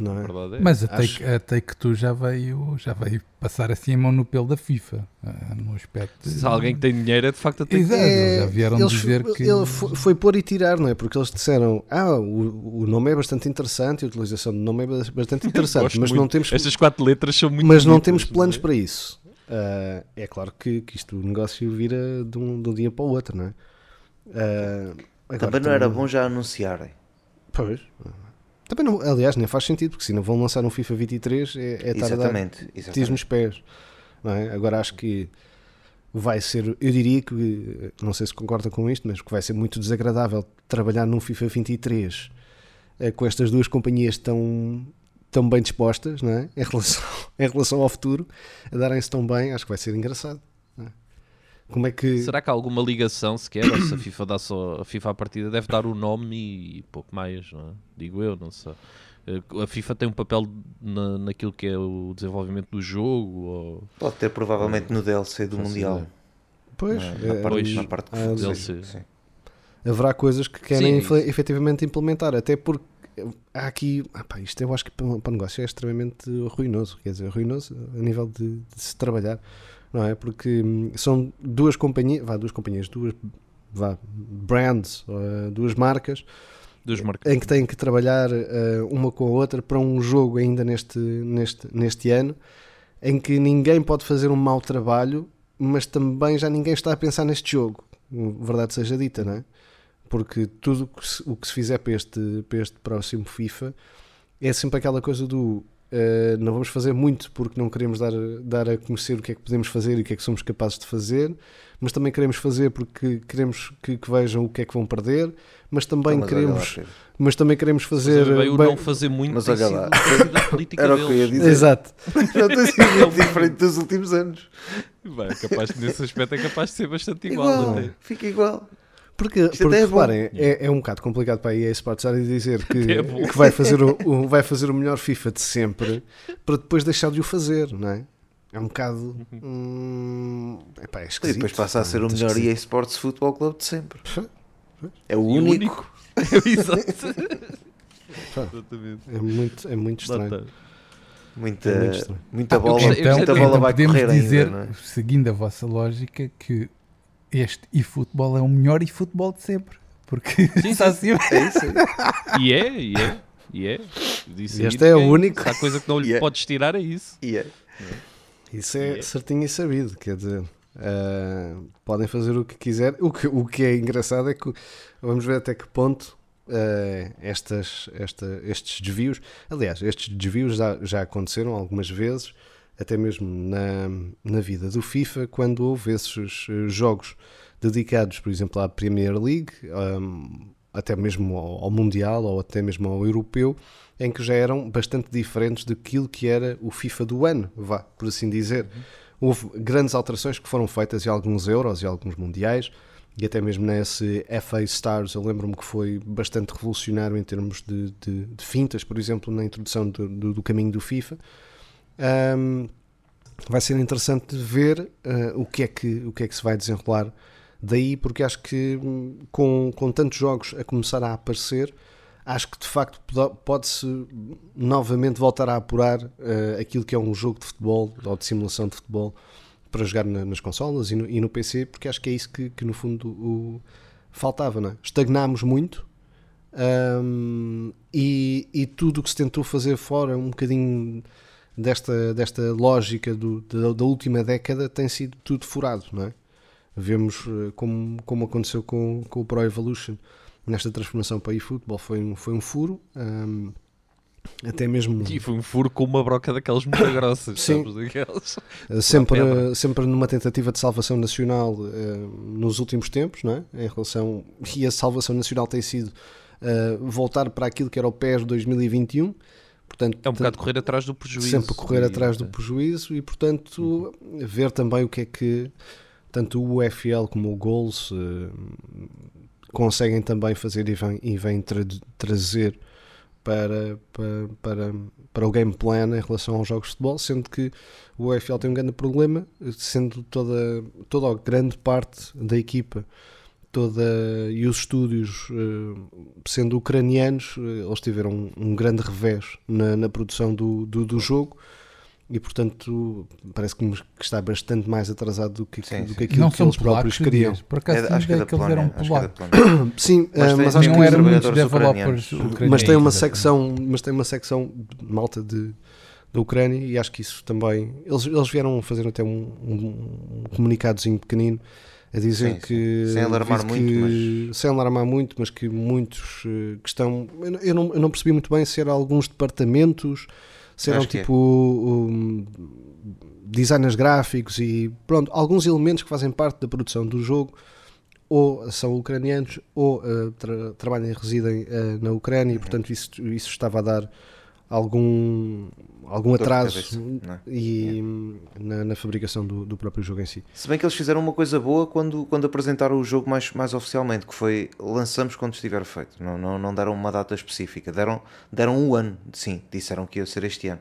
Não é? verdade é. Mas a Acho- Take, a Take Two já veio, já veio passar assim a mão no pelo da FIFA, ah, no aspecto. de- Se alguém que tem dinheiro é de facto a ter Exato, eles já vieram eles- dizer que. ele foi, foi pôr e tirar, não é? Porque eles disseram: Ah, o, o nome é bastante interessante, a utilização do nome é ba- bastante interessante, mas muito. não temos, Estas quatro letras são muito mas não temos planos é? para isso. Ah, é claro que, que isto o negócio vira de um, de um dia para o outro, não é? Agora Também não era bom já anunciarem. Pois. Também não, aliás, nem faz sentido, porque se não vão lançar um FIFA 23 é, é dar Exatamente. nos pés. Não é? Agora acho que vai ser, eu diria que, não sei se concorda com isto, mas que vai ser muito desagradável trabalhar num FIFA 23 eh, com estas duas companhias tão, tão bem dispostas não é? em, relação, em relação ao futuro, a darem-se tão bem, acho que vai ser engraçado. É? Como é que. Será que há alguma ligação sequer? Ou se a FIFA dá só a FIFA à partida deve dar o nome e pouco mais, não é? Digo eu, não sei. Eh, A FIFA tem um papel na, naquilo que é o desenvolvimento do jogo ou Pode ter provavelmente no DLC do Faço Mundial. ideia. Pois, Na, eh, na parte, pois, na parte ah, DLC. sim. haverá coisas que querem Sim, é efetivamente implementar, até porque há aqui, ah pá, isto eu acho que para para o negócio é extremamente ruinoso, quer dizer, ruinoso a nível de, de se trabalhar, não é? Porque hum, são duas companhias, vá, duas companhias, duas vá, brands, eh, duas marcas dos marcos. em que têm que trabalhar eh, uma com a outra para um jogo ainda neste, neste, neste ano, em que ninguém pode fazer um mau trabalho, mas também já ninguém está a pensar neste jogo, verdade seja dita, não é? Porque tudo o que se, o que se fizer para este, para este próximo FIFA é sempre aquela coisa do eh, não vamos fazer muito porque não queremos dar, dar a conhecer o que é que podemos fazer e o que é que somos capazes de fazer, mas também queremos fazer porque queremos que, que vejam o que é que vão perder, mas também Mas queremos mas também queremos fazer Fazer bem, o bem- não fazer muito Mas olha lá. Era o que eu ia deles. dizer. Exato. Não tem sido muito diferente dos últimos anos. Bem, capaz, nesse aspecto é capaz de ser bastante igual. Igual, até. fica igual. Porque, Isto porque até é reparem, é, é um bocado complicado para a EA Sports estar a dizer que, é que vai, fazer o, o- vai fazer o melhor FIFA de sempre para depois deixar de o fazer, não é? É um bocado. Hum, epá, é E depois passa a ser o melhor esquisito. EA Sports Football Club de sempre. É o E o único. Exato. Exatamente. É muito, é muito estranho. Muita, É muito estranho. muita bola, Então, muita bola então vai podemos correr dizer, ainda, não é? seguindo a vossa lógica, que este eFootball é o melhor eFootball de sempre. Porque Sim, está sim. acima. É isso aí. E é, e é, e é. Disse E este é o único. Se há coisa que não lhe E é. podes tirar, é isso. E é. Isso é É. certinho e sabido, quer dizer, ah, podem fazer o que quiser. O que, o que é engraçado é que vamos ver até que ponto ah, estas, esta, estes desvios, aliás, estes desvios já, já aconteceram algumas vezes, até mesmo na, na vida do FIFA, quando houve esses eh, jogos dedicados, por exemplo, à Premier League, até mesmo ao, ao Mundial ou até mesmo ao Europeu, em que já eram bastante diferentes daquilo que era o FIFA do ano, vá, por assim dizer. Houve grandes alterações que foram feitas em alguns Euros e alguns Mundiais, e até mesmo nesse FA Stars, eu lembro-me que foi bastante revolucionário em termos de, de- de fintas, por exemplo, na introdução do, do- do caminho do FIFA. Ahm, vai ser interessante ver ah, o, que é que, o que é que se vai desenrolar Daí porque acho que hum, com, com tantos jogos a começar a aparecer, acho que de facto pode- pode-se novamente voltar a apurar eh, aquilo que é um jogo de futebol ou de simulação de futebol para jogar na- nas consolas e no, e no PC, porque acho que é isso que, que no fundo o, faltava, não é? Estagnámos muito hum, e, e tudo o que se tentou fazer fora, um bocadinho desta, desta lógica do- da, da última década, tem sido tudo furado, não é? Vemos eh, como, como aconteceu com, com o Pro Evolution nesta transformação para eFootball, foi um, foi um furo. hum, até mesmo E foi um furo com uma broca daquelas muito grossas, Sim. Daquelas. Uh, sempre, sempre numa tentativa de salvação nacional uh, nos últimos tempos, não é? em relação e a salvação nacional tem sido uh, voltar para aquilo que era o PES 2021, portanto É um bocado correr atrás do prejuízo. sempre correr E- atrás do prejuízo e portanto ver também o que é que tanto o UFL como o Goals uh, conseguem também fazer e vêm, e vêm tra- trazer para, para, para, para o game plan em relação aos jogos de futebol, sendo que o UFL tem um grande problema, sendo toda, toda a grande parte da equipa toda, e os estúdios eh, sendo ucranianos, eh, eles tiveram um, um grande revés na, na produção do, do, do jogo e portanto parece que está bastante mais atrasado do que, Sim, do sim. que aquilo Não que eles próprios queriam. Por acaso É, acho que é que eles eram Polónia. Acho que é da polacos. Polónia. Sim, Mas eh, tem- mas acho não que eram muitos developers ucranianos. mas tem uma secção mas tem uma secção de malta de da Ucrânia e acho que isso também eles, eles vieram fazer até um, um, um comunicadozinho pequenino a dizer Sim, sim. que Sem alarmar muito, que- sem alarmar muito mas que muitos eh, que estão eu não- eu não, percebi muito bem se eram alguns departamentos se eram é. tipo um, designers gráficos e pronto alguns elementos que fazem parte da produção do jogo ou são ucranianos ou eh, tra- trabalham e residem eh, na Ucrânia Uhum. e portanto isso, isso estava a dar algum algum Dor atraso cabeça, é? e na, na fabricação do, do próprio jogo em si. Se bem que eles fizeram uma coisa boa quando, quando apresentaram o jogo mais, mais oficialmente, que foi lançamos quando estiver feito. Não, não, não deram uma data específica, deram, deram um ano, sim, disseram que ia ser este ano.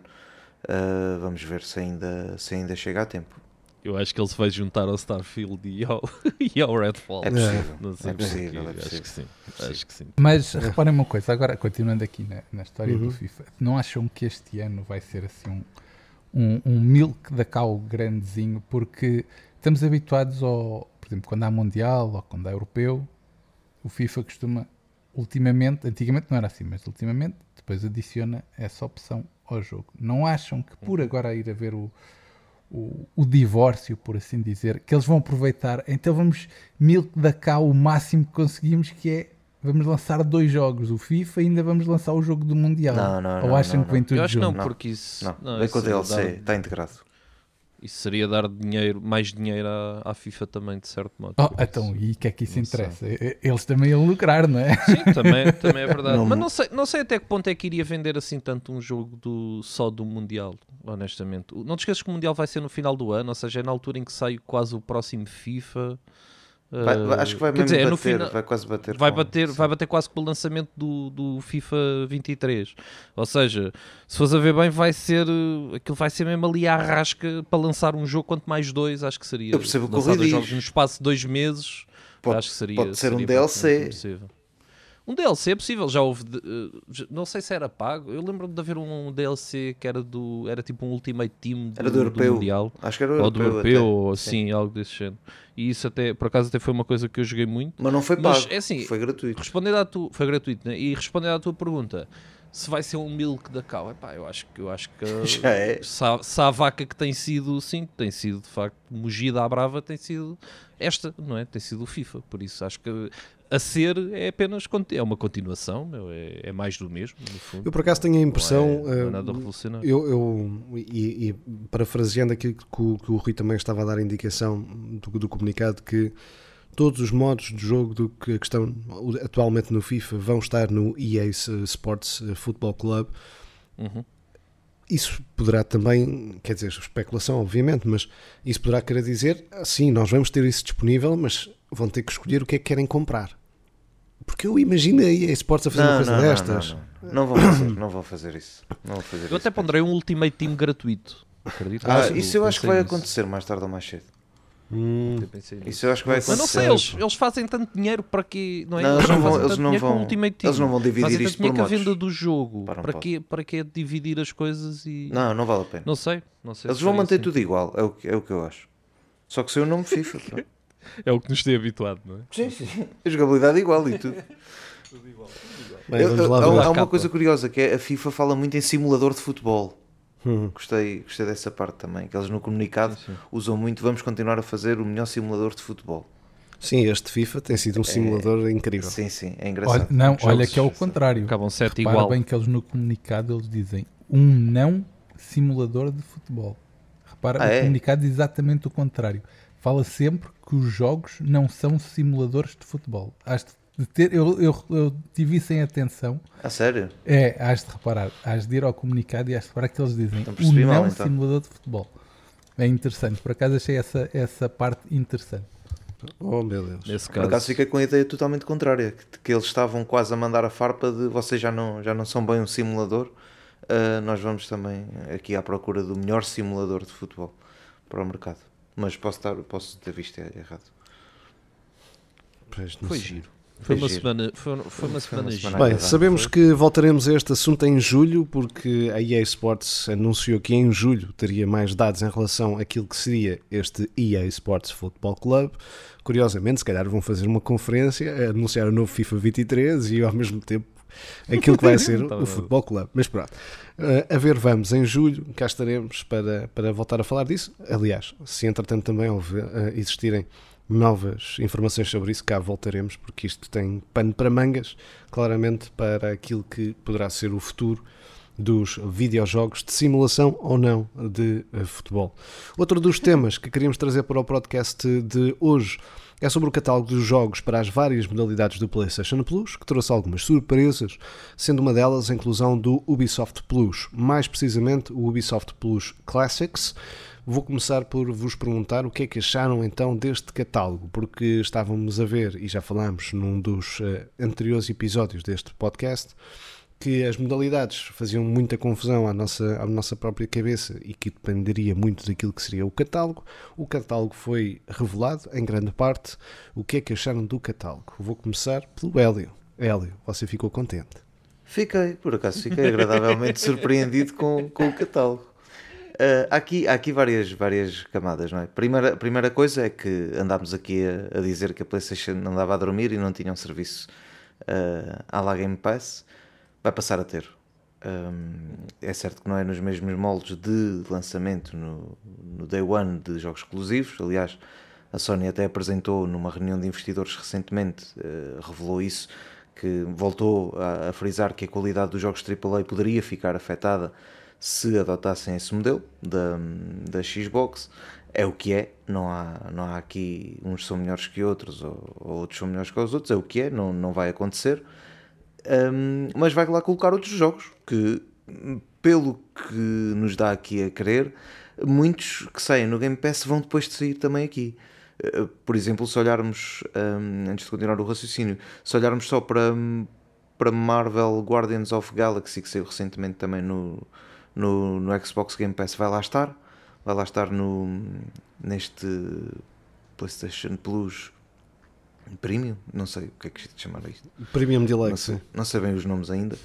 Ah, vamos ver se ainda, se ainda chega a tempo. Eu acho que ele se vai juntar ao Starfield e ao, e ao Redfall. É possível, Não sei é possível, é Acho que sim. Acho que sim. Mas reparem uma coisa, agora continuando aqui na, na história Uhum. do FIFA, não acham que este ano vai ser assim um, um, um milk da cal grandezinho? Porque estamos habituados ao, por exemplo, quando há Mundial ou quando há Europeu, o FIFA costuma, ultimamente, antigamente não era assim, mas ultimamente, depois adiciona essa opção ao jogo. Não acham que por agora ir a ver o, o, o divórcio, por assim dizer, que eles vão aproveitar, então vamos milk da cá o máximo que conseguimos, que é vamos lançar dois jogos, o FIFA e ainda vamos lançar o jogo do Mundial. Não, não, Ou não, acham não, que vem não. tudo Eu acho que não, junto? Não. porque isso. Não, não, vem com o seria DLC, está integrado. Isso seria dar dinheiro, mais dinheiro à, à FIFA também, de certo modo. Oh, então, e o que é que isso Não sei. interessa? E- Eles também iam lucrar, não é? Sim, também, também é verdade. Não- Mas não sei, não sei até que ponto é que iria vender assim tanto um jogo do, só do Mundial, honestamente. Não te esqueças que o Mundial vai ser no final do ano, ou seja, é na altura em que sai quase o próximo FIFA. Vai- vai- acho que vai mesmo dizer, é no bater, final- vai quase bater. vai com- bater, sim. vai bater quase com o lançamento do, do FIFA 23. Ou seja, se fores a ver bem, vai ser uh, aquilo vai ser mesmo ali à rasca para lançar um jogo, quanto mais dois, acho que seria. Eu percebo o que o dois jogos no espaço de dois meses. Pode- acho que seria, pode ser um seria DLC. praticamente impossível. Um DLC é possível, já houve, de- já- não sei se era pago. Eu lembro-me de haver um DLC que era do, era tipo um Ultimate Team do, Era do europeu. Mundial Acho que era o ou do europeu. europeu, até. ou Sim. assim, algo desse género. E isso até, por acaso, até foi uma coisa que eu joguei muito. Mas não foi Mas, pago, é assim, foi gratuito. Respondendo à tua, foi gratuito, né? E respondendo à tua pergunta, se vai ser um milk da cow, epá, eu acho que eu acho que Já é. se, há, se há a vaca que tem sido, sim, que tem sido de facto mugida à brava, tem sido esta, não é? Tem sido o FIFA, por isso acho que a ser é apenas é uma continuação, meu, é, é mais do mesmo, no fundo. Eu por acaso tenho a impressão, não é, não é eh, nada revolucionário. eu, eu- e, e parafraseando aquilo que o, que o Rui também estava a dar indicação do, do comunicado, que todos os modos de jogo do que que estão atualmente no FIFA vão estar no EA Sports Football Club. Uhum. Isso poderá também, quer dizer, especulação, obviamente, mas isso poderá querer dizer, ah, sim, nós vamos ter isso disponível, mas vão ter que escolher o que é que querem comprar. Porque eu imagino a EA Sports a fazer uma Não, coisa não, destas. não, não. Não vão fazer, não vão fazer isso. Não vão fazer Eu isso. até ponderei um Ultimate Team gratuito. Acredito Ah, isso eu acho que vai acontecer mais tarde ou mais cedo. Hum, Eu. Isso eu acho que vai Mas não sei, eles, eles fazem tanto dinheiro para quê? Não, é? Não, eles não vão- eles não vão- eles não vão dividir Fazem isto por com a venda do jogo. Para, pode. quê, para quê dividir as coisas e. Não, não vale a pena. Não sei. Não sei Eles se vão manter sentido. tudo igual, é o, que, é o que eu acho. Só que sem o nome FIFA. É o que nos tem habituado, não é? Sim, sim. A jogabilidade igual e tudo. bem, Eu- vamos eu- lá há, ver. há a uma capa. coisa curiosa que é a FIFA fala muito em simulador de futebol. Hum. Gostei, gostei dessa parte também, que eles no comunicado Sim, sim. usam muito. Vamos continuar a fazer o melhor simulador de futebol. Sim, este FIFA tem sido um simulador incrível. Sim, sim, é Olha, engraçado. não, Jogos- olha que é o contrário. Acabam sete Repara igual. bem que eles no comunicado eles dizem um não simulador de futebol. Repara, Ah, o é? comunicado diz exatamente o contrário. Fala sempre que os jogos não são simuladores de futebol. Has de ter, eu, eu, eu tive isso em atenção. A sério? É, has de reparar, has de ir ao comunicado e has de reparar que eles dizem Então o não mal, então. simulador de futebol. É interessante, por acaso achei essa, essa parte interessante. Oh meu Deus. Nesse Por caso. acaso fiquei com a ideia totalmente contrária, que, que eles estavam quase a mandar a farpa de vocês já não, já não são bem um simulador, ah, nós vamos também aqui à procura do melhor simulador de futebol para o mercado. Mas posso, estar, posso ter visto errado. Pois, Foi sei. giro. Foi uma semana, foi, foi uma semana semana gira. Não, Bem, sabemos foi. que voltaremos a este assunto em julho, porque a EA Sports anunciou que em julho teria mais dados em relação àquilo que seria este EA Sports Football Club. Curiosamente, se calhar vão fazer uma conferência, anunciar o novo FIFA 23 e ao mesmo tempo aquilo que vai ser Tá o. Futebol Club. Mas pronto, Eh, a ver, vamos em julho, cá estaremos para, para voltar a falar disso. Aliás, se entretanto também houver, eh, existirem novas informações sobre isso, cá voltaremos, porque isto tem pano para mangas, claramente para aquilo que poderá ser o futuro dos videojogos de simulação ou não de eh, futebol. Outro dos temas que queríamos trazer para o podcast de hoje é sobre o catálogo dos jogos para as várias modalidades do PlayStation Plus, que trouxe algumas surpresas, sendo uma delas a inclusão do Ubisoft Plus, mais precisamente o Ubisoft Plus Classics. Vou começar por vos perguntar o que é que acharam então deste catálogo, porque estávamos a ver, e já falámos num dos eh, anteriores episódios deste podcast, que as modalidades faziam muita confusão à nossa, à nossa própria cabeça e que dependeria muito daquilo que seria o catálogo. O catálogo foi revelado em grande parte. O que é que acharam do catálogo? Vou começar pelo Hélio. Hélio, você ficou contente? Fiquei, por acaso, fiquei agradavelmente surpreendido com, com o catálogo. Ah, há aqui, há aqui várias, várias camadas, não é? Primeira, primeira coisa é que andámos aqui a, a dizer que a PlayStation não dava a dormir e não tinha um serviço ah, à la Game Pass. Vai passar a ter. Um, é certo que não é nos mesmos moldes de lançamento no, no Day One de jogos exclusivos. Aliás, a Sony até apresentou numa reunião de investidores recentemente, eh, revelou isso, que voltou a, a frisar que a qualidade dos jogos AAA poderia ficar afetada se adotassem esse modelo da, da Xbox. É o que é, não há, não há aqui uns são melhores que outros ou, ou outros são melhores que os outros, é o que é, não, não vai acontecer. Um, mas vai lá colocar outros jogos que, pelo que nos dá aqui a querer, muitos que saem no Game Pass vão depois de sair também aqui. Uh, Por exemplo, se olharmos, um, antes de continuar o raciocínio, se olharmos só para, para Marvel Guardians of Galaxy, que saiu recentemente também no, no, no Xbox Game Pass, vai lá estar. Vai lá estar no, neste PlayStation Plus Premium, não sei o que é que chamar isto. Premium Não Deluxe. sei, não sei bem os nomes ainda.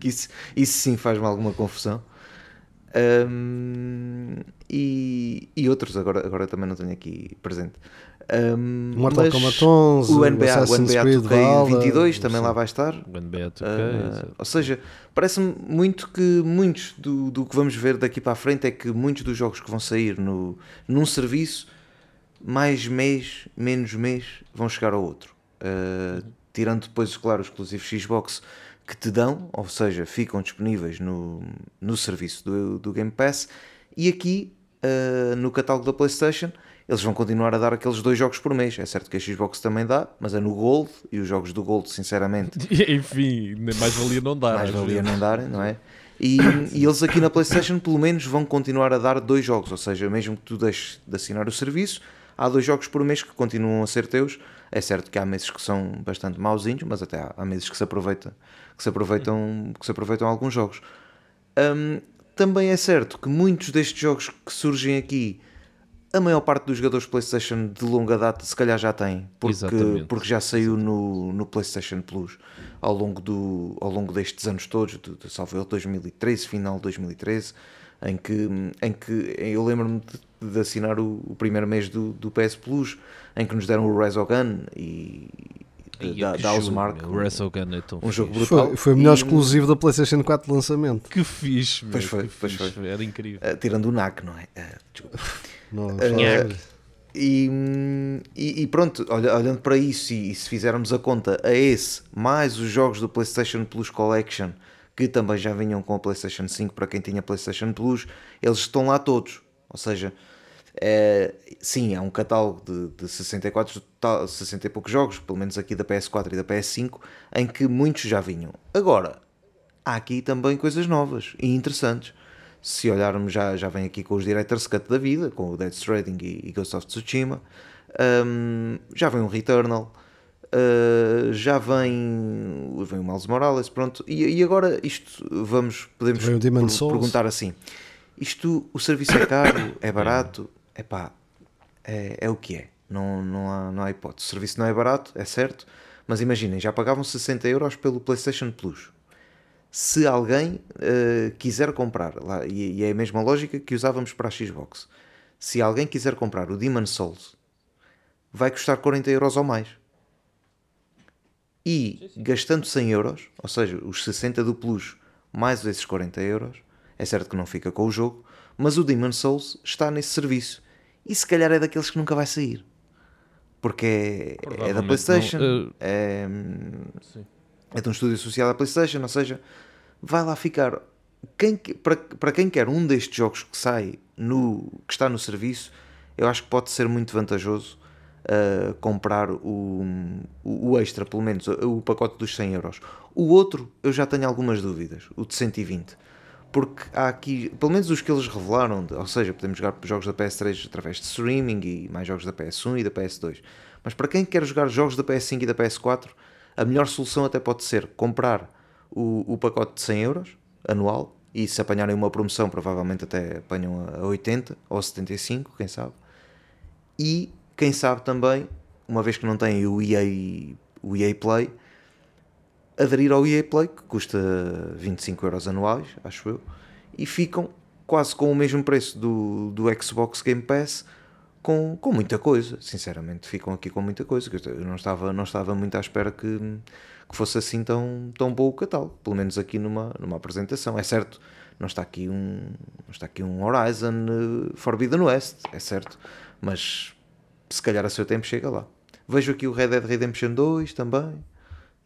Que isso, isso sim faz-me alguma confusão. Ahm, e, e outros, agora, agora também não tenho aqui presente. Ahm, Mortal Kombat 11, o NBA, o NBA Creed 2K Valhalla, 22 também sim. lá vai estar. O NBA 2K, Ah, exato. ou seja, parece-me muito que muitos do, do que vamos ver daqui para a frente é que muitos dos jogos que vão sair no, num serviço, mais mês, menos mês, vão chegar ao outro. Ah, tirando depois, claro, os exclusivos Xbox que te dão, ou seja, ficam disponíveis no, no serviço do, do Game Pass, e aqui ah, no catálogo da PlayStation. Eles vão continuar a dar aqueles dois jogos por mês. É certo que a Xbox também dá, mas é no Gold e os jogos do Gold, sinceramente, Enfim, mais valia não dar. mais valia não darem, não é? E, e eles aqui na PlayStation pelo menos vão continuar a dar dois jogos, ou seja, mesmo que tu deixes de assinar o serviço, há dois jogos por mês que continuam a ser teus. É certo que há meses que são bastante mauzinhos, mas até há, há meses que se aproveita, que se aproveitam, que se aproveitam alguns jogos. Hum, também é certo que muitos destes jogos que surgem aqui a maior parte dos jogadores PlayStation de longa data se calhar já tem, porque, Exatamente. porque já saiu no, no PlayStation Plus ao longo, do, ao longo destes anos todos, de, de salvo erro, 2013, final de 2013, em que, em que eu lembro-me de, de assinar o, o primeiro mês do, do PS Plus, em que nos deram o Resogun e Ai, da, que da jogo, Housemark, o Resogun é tão um jogo fixe. brutal. Foi, foi o melhor E- exclusivo da PlayStation 4 de lançamento. Que fixe, meu, Pois foi, que pois fixe, Era incrível. eh, tirando o NAC, não é? Eh, desculpa. Não, só- E, e- e pronto, olha- olhando para isso, e, e se fizermos a conta a esse, mais os jogos do PlayStation Plus Collection, que também já vinham com a PlayStation 5 para quem tinha PlayStation Plus, eles estão lá todos. Ou seja, é, sim, é um catálogo de, de 64, tal- 60 e poucos jogos, pelo menos aqui da PS4 e da PS5, em que muitos já vinham. Agora, há aqui também coisas novas e interessantes. Se olharmos, já, já vem aqui com os Director's Cut da vida, com o Dead Stranding e, e Ghost of Tsushima. Hum, já vem um Returnal. Uh, já vem, vem o Miles Morales, pronto. E, e agora isto, vamos, podemos per- perguntar assim. Isto, o serviço é caro, é barato, é pá, é, o que é. Não, não, há, não há hipótese. O serviço não é barato, é certo, mas imaginem, já pagavam 60 euros pelo PlayStation Plus. Se alguém eh, quiser comprar, lá, e, e é a mesma lógica que usávamos para a Xbox, se alguém quiser comprar o Demon's Souls, vai custar 40 euros ou mais. E gastando 100 euros, ou seja, os 60 do Plus mais esses 40 euros, é certo que não fica com o jogo, mas o Demon's Souls está nesse serviço. E se calhar é daqueles que nunca vai sair. Porque é, é da PlayStation, não, é, é de um estúdio associado à PlayStation, ou seja, vai lá ficar. Quem, que- para, para quem quer um destes jogos que sai no que está no serviço, eu acho que pode ser muito vantajoso uh, comprar o, o, extra, pelo menos o, o pacote dos 100 euros. O outro eu já tenho algumas dúvidas, o de 120. Porque há aqui, pelo menos os que eles revelaram, ou seja, podemos jogar jogos da PS3 através de streaming e mais jogos da PS1 e da PS2. Mas para quem quer jogar jogos da PS5 e da PS4, a melhor solução até pode ser comprar o, o pacote de 100 euros anual e se apanharem uma promoção, provavelmente até apanham a 80 ou 75, quem sabe. E quem sabe também, uma vez que não têm o EA, o EA Play, aderir ao EA Play, que custa 25 euros anuais, acho eu, e ficam quase com o mesmo preço do, do Xbox Game Pass, com, com muita coisa, sinceramente, ficam aqui com muita coisa, eu não estava, não estava muito à espera que, que fosse assim tão, tão bom o catálogo, pelo menos aqui numa, numa apresentação, é certo, não está aqui um, não está aqui um Horizon eh, Forbidden West, é certo, mas se calhar a seu tempo chega lá. Vejo aqui o Red Dead Redemption 2 também,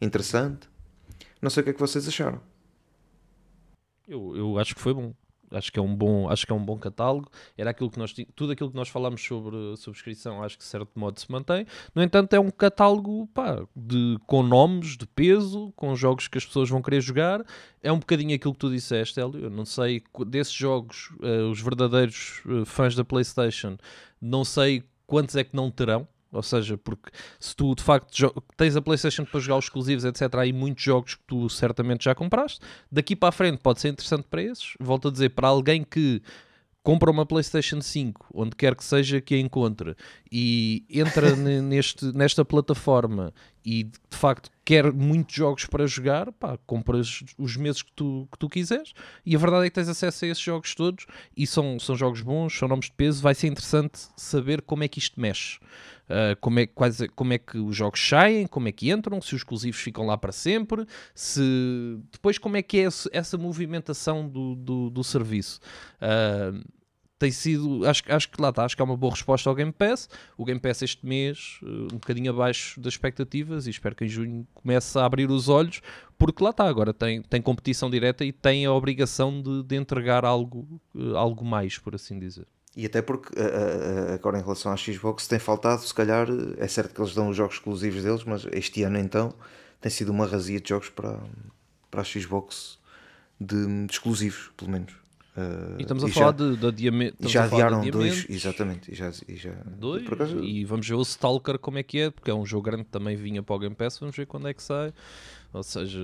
interessante. Não sei o que é que vocês acharam. Eu, eu acho que foi bom. Acho que é um bom, acho que é um bom catálogo. Era aquilo que nós tudo aquilo que nós falámos sobre subscrição, acho que de certo modo se mantém. No entanto, é um catálogo pá, de, com nomes de peso, com jogos que as pessoas vão querer jogar. É um bocadinho aquilo que tu disseste, Hélio. Eu não sei desses jogos, eh, os verdadeiros eh, fãs da PlayStation, não sei quantos é que não terão. Ou seja, porque se tu de facto tens a PlayStation para jogar os exclusivos, etc., há aí muitos jogos que tu certamente já compraste. Daqui para a frente pode ser interessante para esses. Volto a dizer, para alguém que compra uma PlayStation 5, onde quer que seja que a encontre, e entra ne- neste, nesta plataforma e de facto quer muitos jogos para jogar, pá, compras os meses que tu, que tu quiseres. E a verdade é que tens acesso a esses jogos todos e são, são jogos bons, são nomes de peso. Vai ser interessante saber como é que isto mexe. Uh, como, é, quais, como é que os jogos saem, como é que entram, se os exclusivos ficam lá para sempre, se depois como é que é essa movimentação do, do, do serviço. Uh, tem sido, acho, acho que lá está, acho que há uma boa resposta ao Game Pass. O Game Pass este mês, uh, um bocadinho abaixo das expectativas, e espero que em junho comece a abrir os olhos, porque lá está, agora tem, tem competição direta e tem a obrigação de, de entregar algo, uh, algo mais, por assim dizer. E até porque a- agora em relação à Xbox tem faltado, se calhar, é certo que eles dão os jogos exclusivos deles, mas este ano então tem sido uma razia de jogos para, para a Xbox de, de exclusivos, pelo menos. Uh, E estamos a e falar já, de, de adiamento. já de adiaram dois, exatamente. E já, e já, Dois, acaso, e vamos ver o Stalker como é que é, porque é um jogo grande que também vinha para o Game Pass, vamos ver quando é que sai. Ou seja,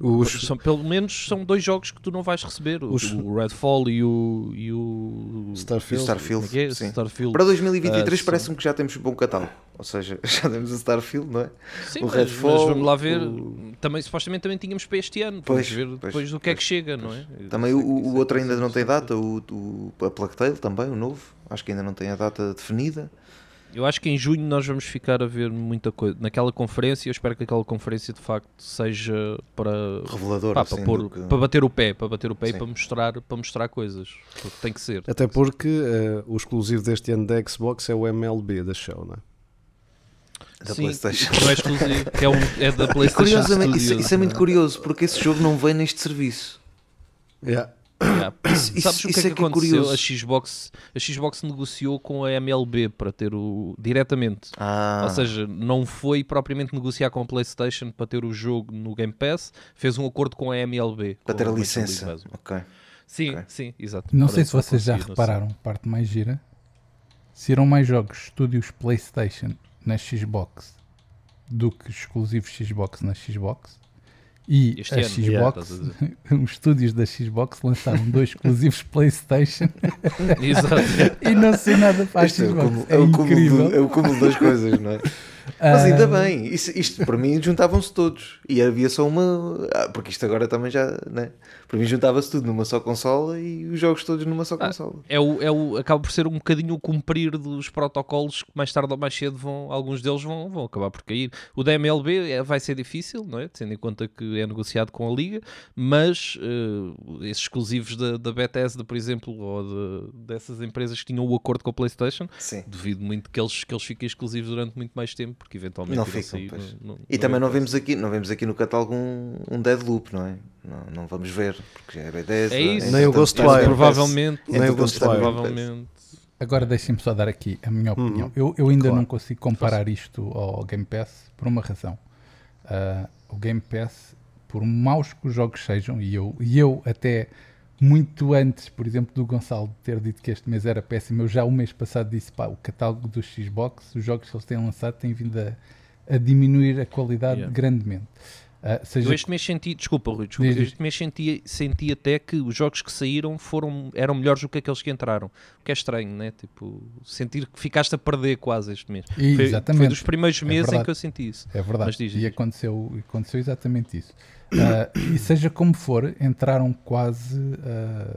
Os, são, pelo menos são dois jogos que tu não vais receber, o, Os- o Redfall e o, e o Starfield. e o Starfield. É é? sim. Starfield. Para 2023 Ah, parece-me que já temos um bom catálogo. Ou seja, já temos o Starfield, não é? Sim, o mas, Redfall, mas vamos lá ver. o- Também, supostamente também tínhamos para este ano. Pois, Vamos ver pois, depois do que é que pois, chega, não é? Também o, o é outro ainda não tem data, o, o, a Plague Tale também, o novo. Acho que ainda não tem a data definida. Eu acho que em junho nós vamos ficar a ver muita coisa. Naquela conferência, eu espero que aquela conferência de facto seja para, Revelador, pá, para, pôr- que- para bater o pé, para bater o pé e Sim. para mostrar, para mostrar coisas. Porque tem que ser. Até porque eh, o exclusivo deste ano da Xbox é o MLB da show, não é? da Sim, PlayStation. Não é exclusivo, que é, um, é da PlayStation Curiosamente, isso, Studios. isso é muito curioso, porque esse jogo não vem neste serviço. Yeah. Yeah. Isso- Sabes o que isso é é que que é aconteceu? curioso. a, Xbox, a Xbox negociou com a MLB para ter o. diretamente. Ah, Ou seja, não foi propriamente negociar com a PlayStation para ter o jogo no Game Pass, fez um acordo com a MLB. para ter a League licença. Ok. Sim, Ok. sim, exato. Não sei se vocês já repararam, parte mais gira. Saíram mais jogos estúdios PlayStation na Xbox do que exclusivos Xbox na Xbox. E Este a ano, Xbox, dizer. os estúdios da Xbox lançaram dois exclusivos PlayStation e não sei nada para a Isto é o Xbox. cúmulo- É, é o cúmulo é o cúmulo das coisas, não é? Mas ainda Ah, bem, isso, isto para mim juntavam-se todos e havia só uma. ah, porque isto agora também já. Né? Para mim juntava-se tudo numa só consola e os jogos todos numa só Ah, consola. É o, é o, acaba por ser um bocadinho o cumprir dos protocolos que mais tarde ou mais cedo vão, alguns deles vão, vão acabar por cair. O da MLB é- vai ser difícil, não é? tendo em conta que é negociado com a Liga, mas eh, esses exclusivos da, da Bethesda, por exemplo, ou de- dessas empresas que tinham o acordo com a PlayStation, Sim. duvido muito que eles, que eles fiquem exclusivos durante muito mais tempo, porque eventualmente Não ficam, sair no- no- E também não Game vemos, aqui, não vemos aqui no catálogo um, um Deadloop, não é? Não, não vamos ver, porque já é Bethesda. É isso. Nem o Ghostwire. é Provavelmente, Nem o entretanto, Ghostwire. é provavelmente. Agora deixem-me só dar aqui a minha Uhum. opinião. Eu, eu ainda Claro. não consigo comparar isto ao Game Pass por uma razão. Ah, o Game Pass, por maus que os jogos sejam, e eu, e eu até muito antes, por exemplo, do Gonçalo ter dito que este mês era péssimo, eu já o mês passado disse, pá, o catálogo do Xbox, os jogos que eles têm lançado têm vindo a, a diminuir a qualidade Yeah. grandemente. Ah, seja Eu este mês senti, desculpa Rui, desculpa, Diz, diz. este mês senti, senti até que os jogos que saíram foram, eram melhores do que aqueles que entraram. O que é estranho, né? Tipo, sentir que ficaste a perder quase este mês. E- Foi, exatamente. foi dos primeiros É meses em verdade. que eu senti isso. É verdade. Diz, e aconteceu, aconteceu exatamente isso. Ah, e seja como for, entraram quase ah,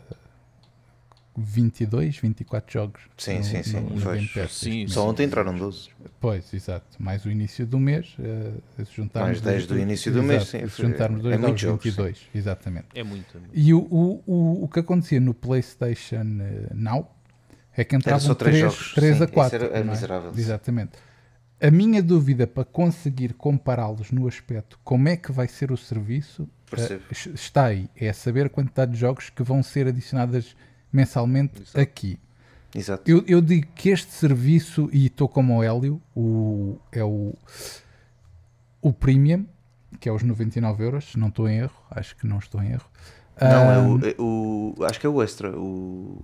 22, 24 jogos. Sim, no, sim, sim, no- no. Game Pass Sim, mês. Só ontem entraram 12. Pois, exato. Mais o início do mês, se juntarmos. Mais 10 os- do início do mês, exato, sim, Se foi- juntarmos dois é dá muito os jogos, 22, exatamente. É muito. é muito. E o, o, o, o que acontecia no PlayStation eh, Now é que entravam só três 3, jogos, 3 sim, a isso 4. era- era é? miserável, sim. Exatamente. A minha dúvida para conseguir compará-los no aspecto como é que vai ser o serviço Percebo. es- está aí. É saber a quantidade de jogos que vão ser adicionadas mensalmente aqui. Exato. Eu, eu digo que este serviço, e estou como o Hélio, o, é o, o Premium, que é os 99 euros, não estou em erro, acho que não estou em erro. Não, é Ahm, o, é o- Acho que é o extra. O...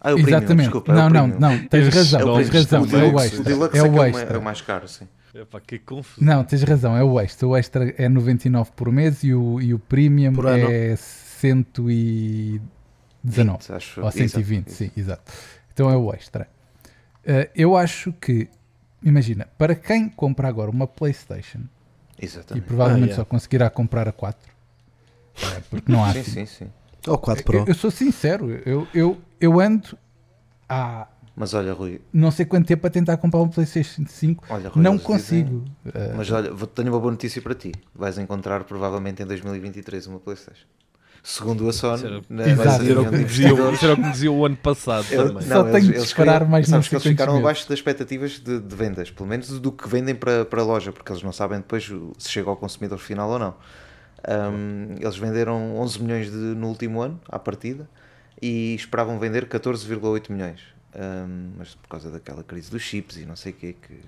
Ah, é o premium, Exatamente. desculpa. é o não, não, premium. não, tens razão, É o tens premium. razão, O é o deluxe, o extra. deluxe É é, o que é, o extra. mais, é o mais caro, sim. Epá, que confusão. Não, tens razão, é o extra. O extra é 99 por mês e o, e o premium Por ano. é 119 20, acho. ou exato, 120, isso. sim, exato. Então é o extra. Eh, eu acho que, imagina, para quem compra agora uma PlayStation e Exatamente. provavelmente Ah, yeah. só conseguirá comprar a 4, eh, porque não há Sim, assim. sim, sim. Ou 4 Pro. Eu, eu sou sincero, eu, eu, eu ando há Mas olha, Rui, não sei quanto tempo a tentar comprar um PlayStation 5, olha, Rui não consigo. dizem- Eh, Mas olha, vou- tenho uma boa notícia para ti. Vais encontrar provavelmente em 2023 uma PlayStation. Segundo a Sony, na Exato. Isso era o que dizia- investidores, isso era o que me dizia o ano passado Eu- também. Só tenho de esperar mais sabes uns que eles 50 ficaram meses. abaixo das expectativas de, de vendas, pelo menos do que vendem para, para a loja, porque eles não sabem depois se chega ao consumidor final ou não. Um, eles venderam 11 milhões de- no último ano, à partida, e esperavam vender 14,8 milhões. Um, mas por causa daquela crise dos chips e não sei o que, que, que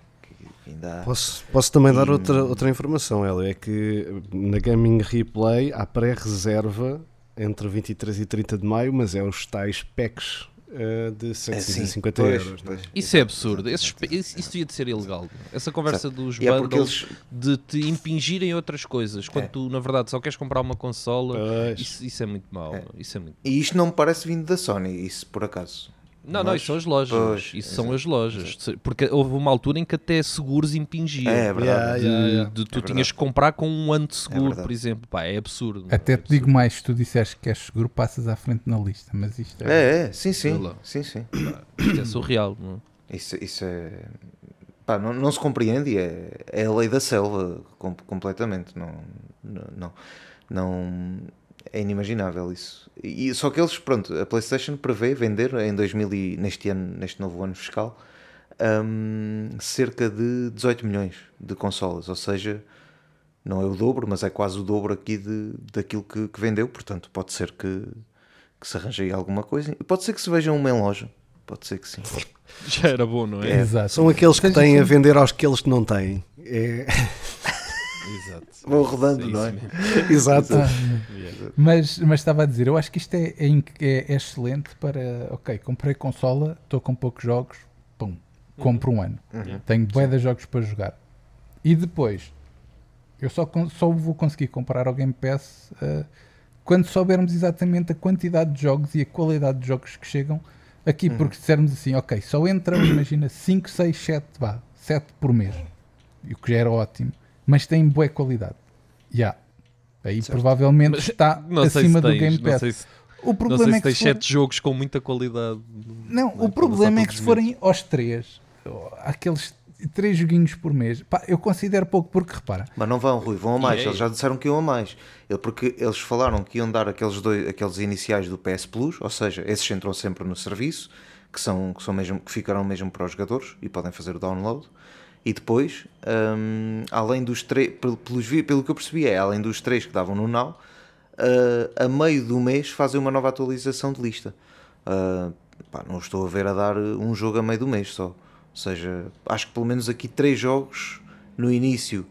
ainda há. Posso, posso também dar E- outra, outra informação, Hélio, é que na Gaming Replay há pré-reserva entre 23 e 30 de maio, mas é os tais packs eh, de É, sim. 750 Pois, euros. é? pois. Isso é Exato, absurdo. exato, Esses- exato, isso, isso exato. devia de ser ilegal. Essa conversa dos E é porque bundles eles. de te impingirem outras coisas quando É. tu, na verdade, só queres comprar uma consola. Isso, isso é muito mau. É. Isso é muito... E isto não me parece vindo da Sony, isso por acaso. Não, não, Mas- isso são as lojas. Pois, isso são as lojas. Porque houve uma altura em que até seguros impingiam. É, é verdade. de, Yeah, yeah. de tu É tinhas verdade. que comprar com um ano de seguro, verdade. por exemplo. Pá, é absurdo. Até é te digo mais, se tu disseres que queres seguro, passas à frente na lista. Mas isto é. É, é, sim, sim. Sim, sim. absurdo. Isto é surreal. Não é? Isso, isso é. Pá, não, não se compreende e é, é a lei da selva com- completamente. Não, não, não, não- é inimaginável isso. E, só que eles, pronto, a PlayStation prevê vender em 2000 e, neste ano, neste novo ano fiscal, hum, cerca de 18 milhões de consolas, ou seja, não é o dobro, mas é quase o dobro aqui de, daquilo que, que vendeu. Portanto, pode ser que, que se arranje aí alguma coisa. Pode ser que se veja uma em loja, pode ser que sim. Já era bom, não é? É. Exato. São aqueles que têm a vender aos que eles que não têm. É... Exato. Vão rodando, É não é? mesmo. Exato. Yeah. mas, mas estava a dizer, eu acho que isto é, é é- é excelente para. Ok, comprei consola, estou com poucos jogos, pum, compro um ano. Uhum. Tenho bué de jogos para jogar. E depois, eu só, só vou conseguir comprar ao Game Pass ah, quando soubermos exatamente a quantidade de jogos e a qualidade de jogos que chegam aqui. Uhum. Porque se dissermos assim, ok, só entram, imagina, 5, 6, 7, vá, 7 por mês. E o que já era ótimo, mas tem boa qualidade. Já. Aí provavelmente Mas está Não sei acima se do tens, Game não Pass. sei se, O não problema sei é se que tens se for- 7 jogos com muita qualidade. não, Não é? o problema é que se forem aos três, aqueles três joguinhos por mês, pá, eu considero pouco, porque repara, Mas não vão, Rui, vão a mais. É Eles já disseram que iam a mais. Porque eles falaram que iam dar aqueles, dois, aqueles iniciais do PS Plus, ou seja, esses entram sempre no serviço, que, são, que, são mesmo, que ficarão mesmo para os jogadores e podem fazer o download. E depois, hum, além dos três, pelo, pelo que eu percebi, é além dos três que davam no Now, ah, a meio do mês fazem uma nova atualização de lista. Ah, pá, não estou a ver a dar um jogo a meio do mês só. Ou seja, acho que pelo menos aqui três jogos no início,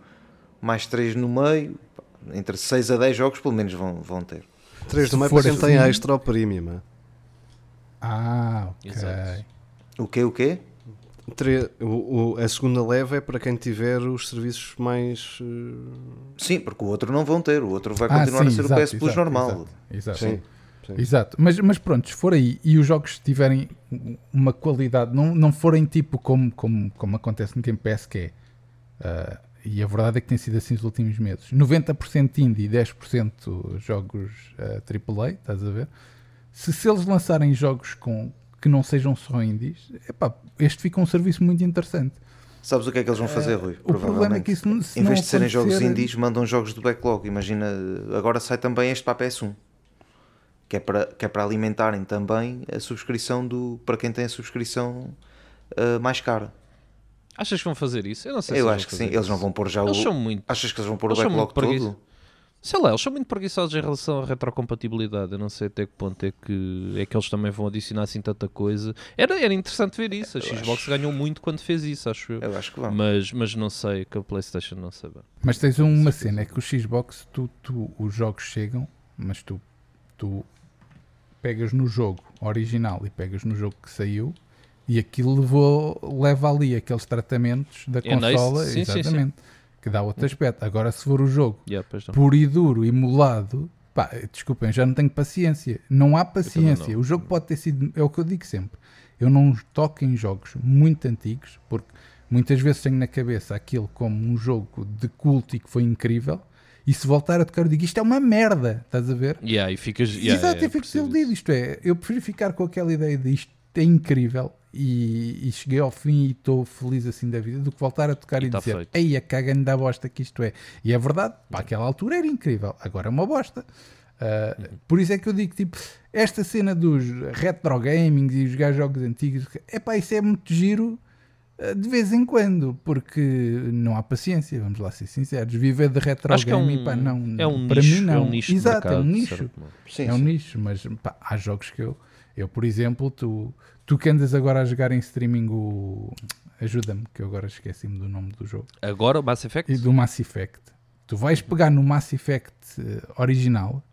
mais três no meio, pá, entre 6 a 10 jogos pelo menos vão, vão ter. 3 Se do meio for para quem tem assim- extra ou premium. é? ah, ok. Exato. O quê? O quê? O- o- a segunda leva é para quem tiver os serviços mais. eh, Sim, porque o outro não vão ter, o outro vai Ah, continuar sim, a ser exato, o PS Plus normal. Exato, exato. Sim, sim. Exato. Mas, mas pronto, se for aí e os jogos tiverem uma qualidade, não, não forem tipo como, como, como acontece no Game Pass, que é, ah, e a verdade é que tem sido assim nos últimos meses, 90% indie e 10% jogos ah, AAA, estás a ver? Se, se eles lançarem jogos com, que não sejam só indies, epá, este fica um serviço muito interessante. Sabes o que é que eles vão fazer, Rui? O problema é que isso não, se Em não vez de serem jogos indies, mandam jogos do backlog. Imagina, agora sai também este para a PS1. Que é para, que é para alimentarem também a subscrição do. para quem tem a subscrição ah, mais cara. Achas que vão fazer isso? Eu não sei se Eu eles acho que sim. fazer Eles isso. não vão pôr já Eles o. são muito. Achas que eles vão pôr o Eles são backlog todo? Sei lá, eles são muito preguiçosos em relação à retrocompatibilidade. Eu não sei até que ponto é que, é que eles também vão adicionar assim tanta coisa. Era, era interessante ver isso. A Eu Xbox acho. ganhou muito quando fez isso, acho eu. Eu acho que vão. Mas, mas não sei, que a PlayStation não sabe. Mas tens uma cena, é que o Xbox, tu, tu, os jogos chegam, mas tu, tu pegas no jogo original e pegas no jogo que saiu e aquilo levou, leva ali aqueles tratamentos da É nice. consola, Sim, sim, sim. Que dá outro aspecto. Agora, se for o jogo Yeah, puro e duro e molado, pá, desculpem, já não tenho paciência. Não há paciência. não. O jogo pode ter sido, é o que eu digo sempre. Eu não toco em jogos muito antigos, porque muitas vezes tenho na cabeça aquilo como um jogo de culto e que foi incrível. E se voltar a tocar, eu digo isto é uma merda, estás a ver? Yeah, e ficas. Yeah, Exato, yeah, eu fico desiludido. Isto é, eu prefiro ficar com aquela ideia de isto é incrível e, e cheguei ao fim e estou feliz assim da vida do que voltar a tocar E e, tá dizer feito. ei, a cagando da bosta que isto é. E é verdade, para aquela altura era incrível, agora é uma bosta. Ah, Por isso é que eu digo, tipo, esta cena dos retro gaming e jogar jogos antigos, é pá, isso é muito giro ah, de vez em quando, porque não há paciência, vamos lá ser sinceros. Viver de retro Acho é gaming, um, pá, não, é um para nicho, mim não. É um nicho Exato, é um mercado, nicho certo. Sim, é um sim. nicho, mas pá, há jogos que eu, eu por exemplo, tu, tu que andas agora a jogar em streaming o. Ajuda-me, que eu agora esqueci-me do nome do jogo. Agora o Mass Effect? E do Mass Effect. Tu vais pegar no Mass Effect eh, original,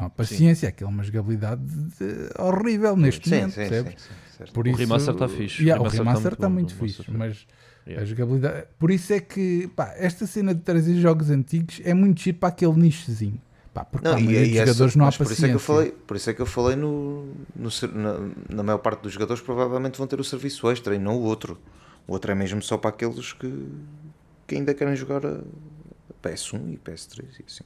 Não paciência, aquilo é uma jogabilidade de- horrível neste Sim, momento, sim, percebes? sim. Por O isso, remaster tá fixe. Yeah, O remaster tá remaster muito está bom, muito fixe, remaster. mas Yeah. a jogabilidade. Por isso é que pá, esta cena de trazer jogos antigos é muito giro para aquele nichozinho. Pá, porque para a maioria dos essa- jogadores não há mas por isso é paciência. que eu falei, por isso é que eu falei no, no na, na maior parte dos jogadores provavelmente vão ter o serviço extra e não o outro. O outro é mesmo só para aqueles que, que ainda querem jogar a PS1 e PS3 e assim.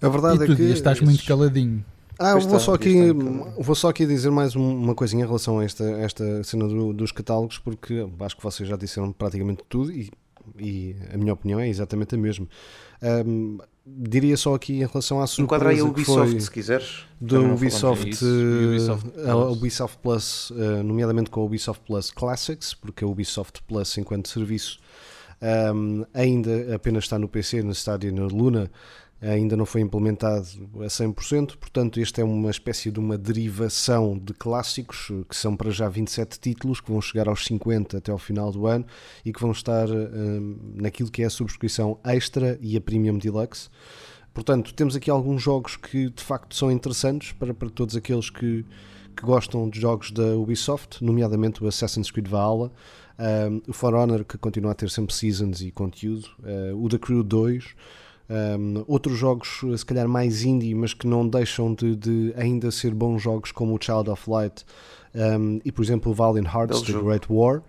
A verdade e tu é que. Estás muito caladinho. Ah, vou está, só, aqui, então. vou só aqui dizer mais um- uma coisinha em relação a esta, esta cena do- dos catálogos, porque acho que vocês já disseram praticamente tudo e, e a minha opinião é exatamente a mesma. Ahm, diria só aqui em relação à Enquadra aí a surpresa que Ubisoft foi se quiseres. do Ubisoft, disso. Ubisoft eh, a Plus. Ubisoft Plus, eh, nomeadamente com a Ubisoft Plus Classics, porque a Ubisoft Plus enquanto serviço ahm, ainda apenas está no PC, no Stadia e na Luna, ainda não foi implementado a 100%, portanto este é uma espécie de uma derivação de clássicos, que são para já 27 títulos, que vão chegar aos 50 até ao final do ano e que vão estar ahm, naquilo que é a subscrição extra e a Premium Deluxe. Portanto, temos aqui alguns jogos que de facto são interessantes para, para todos aqueles que, que gostam de jogos da Ubisoft, nomeadamente o Assassin's Creed Valhalla, um, o For Honor, que continua a ter sempre seasons e conteúdo, uh, o The Crew 2, um, outros jogos, se calhar mais indie, mas que não deixam de, de ainda ser bons jogos, como o Child of Light um, e, por exemplo, o Valiant Hearts, Belo The jogo. Great War.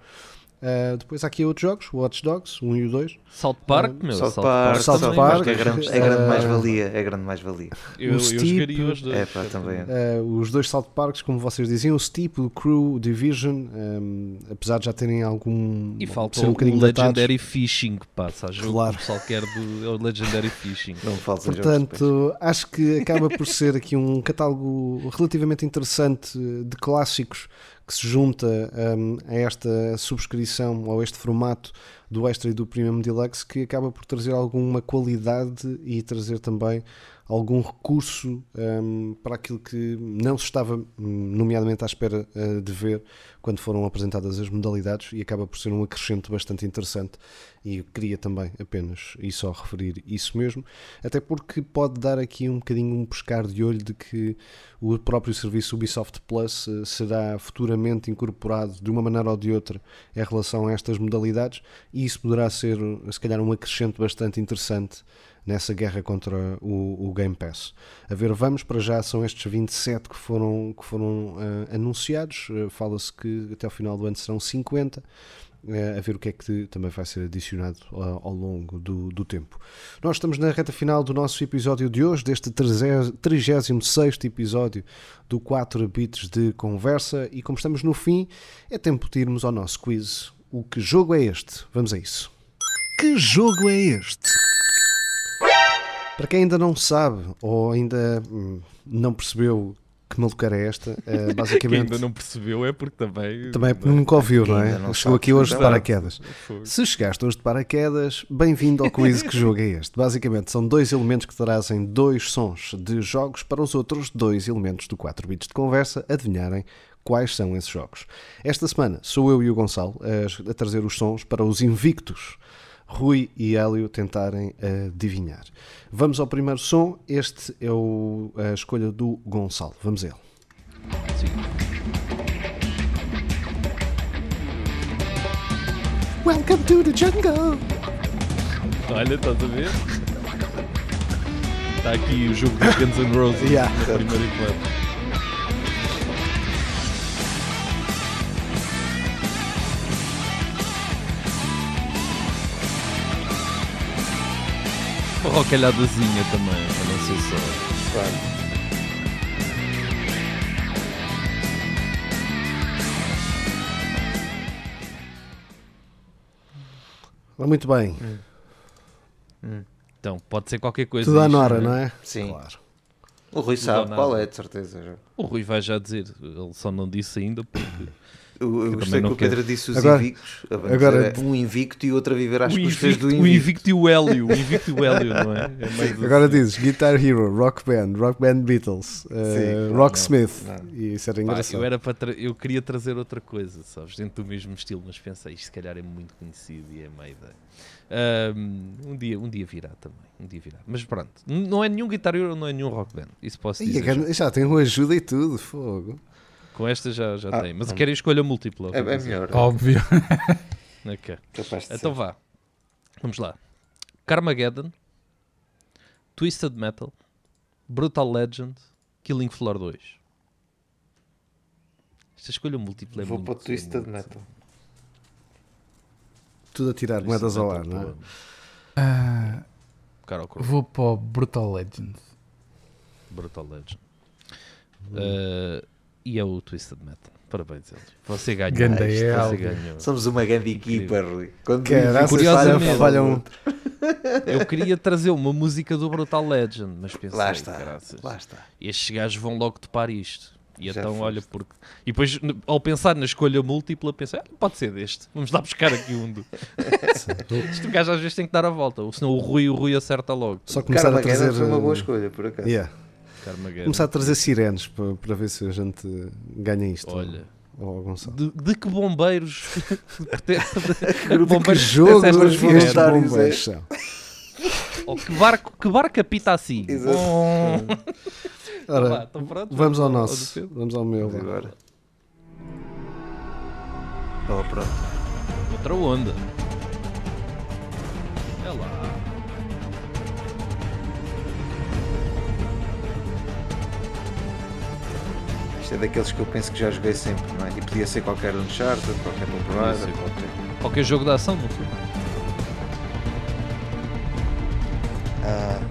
Uh, depois há aqui outros jogos, Watch Dogs, o 1 e o 2. South Park, meu. South Park, South Park, Park é grande, é grande eh, mais-valia. É grande mais-valia. Eu, o eu Steep, jogaria os dois. É pá, também. Uh, os dois South Parks, como vocês diziam, o Steep, o Crew, o Division, um, apesar de já terem algum. E falta um o. Legendary Fishing, pá, sabe? Jogo Claro. o pessoal quer do é o Legendary Fishing. Não falta Portanto, acho que acaba por ser aqui um catálogo relativamente interessante de clássicos que se junta um, a esta subscrição ou este formato do Extra e do Premium Deluxe que acaba por trazer alguma qualidade e trazer também algum recurso um, para aquilo que não se estava, hum, nomeadamente, à espera uh, de ver quando foram apresentadas as modalidades e acaba por ser um acrescento bastante interessante. E eu queria também apenas e só referir isso mesmo, até porque pode dar aqui um bocadinho um pescar de olho de que o próprio serviço Ubisoft Plus eh, será futuramente incorporado de uma maneira ou de outra em relação a estas modalidades e isso poderá ser, se calhar, um acrescento bastante interessante nessa guerra contra o, o Game Pass. A ver, vamos, para já são estes 27 que foram, que foram eh, anunciados, Eh, fala-se que até ao final do ano serão 50, eh, a ver o que é que também vai ser adicionado ao, ao longo do, do tempo. Nós estamos na reta final do nosso episódio de hoje, deste 36 episódio do 4 bits de conversa, e como estamos no fim, é tempo de irmos ao nosso quiz. O que jogo é este? Vamos a isso. Que jogo é este? Para quem ainda não sabe ou ainda hum, não percebeu que maluqueira é esta, eh, Quem basicamente ainda não percebeu é porque também. também é porque nunca ouviu, não é? não Chegou aqui hoje de paraquedas. Fogo. Se chegaste hoje de paraquedas, bem-vindo ao quiz que jogo é este. Basicamente, são dois elementos que trazem dois sons de jogos para os outros dois elementos do 4 bits de conversa adivinharem quais são esses jogos. Esta semana sou eu e o Gonçalo a, a trazer os sons para os invictos Rui e Hélio tentarem adivinhar. Vamos ao primeiro som. Este é o- a escolha do Gonçalo. Vamos a ele. Welcome to the jungle. Olha, estás a ver? Está aqui o jogo dos Guns N' Roses. Yeah. Primeiro enquanto. Uma rocalhadazinha também, para não ser só. Claro. Muito bem. Então, pode ser qualquer coisa. Tudo à Nora, né? não é? Sim. Claro. O Rui Tudo sabe qual é, de certeza. já. O Rui vai já dizer, ele só não disse ainda porque Eu, gostei que não o Pedro quero. disse os Agora- invictos. Agora, agora- um invicto e outro a viver às custas invicto, do o invicto. invicto e o Hélio, o invicto e o Hélio, não é? É meio Agora assim. dizes Guitar Hero, Rock Band, Rock Band Beatles, eh, Sim, Rocksmith. não. E isso era Pá, engraçado. eu, era para tra- eu queria trazer outra coisa, sabes? Dentro do mesmo estilo, mas pensei, isto se calhar é muito conhecido e é meio ideia. Um, dia, um dia virá também. Um dia virá. Mas pronto, não é nenhum Guitar Hero, não é nenhum Rock Band. Isso posso dizer. já. já tem uma ajuda e tudo, fogo. Com esta já, já Ah, tem. Mas quero escolha múltipla. É, é melhor. Óbvio. Ok. Capaz de Então ser. vá. Vamos lá. Carmageddon, Twisted Metal, Brutal Legend, Killing Floor 2. Esta escolha múltipla é Vou muito, para o Twisted muito- Metal. Tudo a tirar Twisted moedas ao ar, não é? Ah, vou para o Brutal Legends. Brutal Legend. Hum. Uh, e é o Twisted Metal. Parabéns, Hélio. Você ganhou. Ganda Você Hélio. ganhou. Somos uma grande equipa, Rui. Quando Caraças, Curiosamente- falha- falham- Eu queria trazer uma música do Brutal Legend, mas pensei, Lá está. caraças, Lá está. estes gajos vão logo topar isto. E Já então, foste. olha, porque. E depois, ao pensar na escolha múltipla, pensei, ah, pode ser deste. Vamos lá buscar aqui um do. Este gajo às vezes tem que dar a volta, ou senão o Rui, o Rui acerta logo. Só começar a Carmageddon trazer. foi uma boa eh, escolha, por acaso. yeah. Carmageddon. Começar a trazer sirenes para, para ver se a gente ganha isto. Olha, Ó, Gonçalo. de, de que bombeiros. pertence- de que Que bombeiros jogo estes bombeiros são. Ou que barco, que barco apita assim? Exato. Bom. Ora, Vá, então pronto, vamos ao ao nosso. Pedro. Vamos ao meu. Vamos agora. Oh, pronto. Outra onda. É lá. Isto é daqueles que eu penso que já joguei sempre, não é? E podia ser qualquer Uncharted, qualquer Tomb Raider, qualquer. Qualquer jogo de ação, sei. Ah,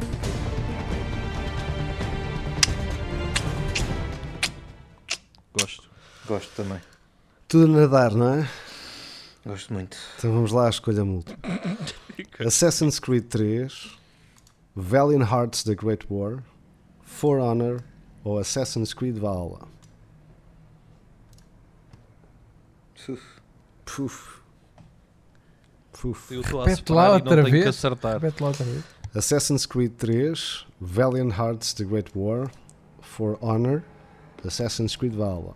Gosto. gosto também. Tudo a nadar, não é? Gosto muito. Então vamos lá à escolha múltipla. Assassin's Creed 3, Valiant Hearts The Great War, For Honor ou Assassin's Creed Valhalla. Uf. Puf. Puf. Eu estou a Repete lá separar e não tenho que acertar. Repete lá outra vez. Assassin's Creed 3, Valiant Hearts The Great War, For Honor, Assassin's Creed Valhalla.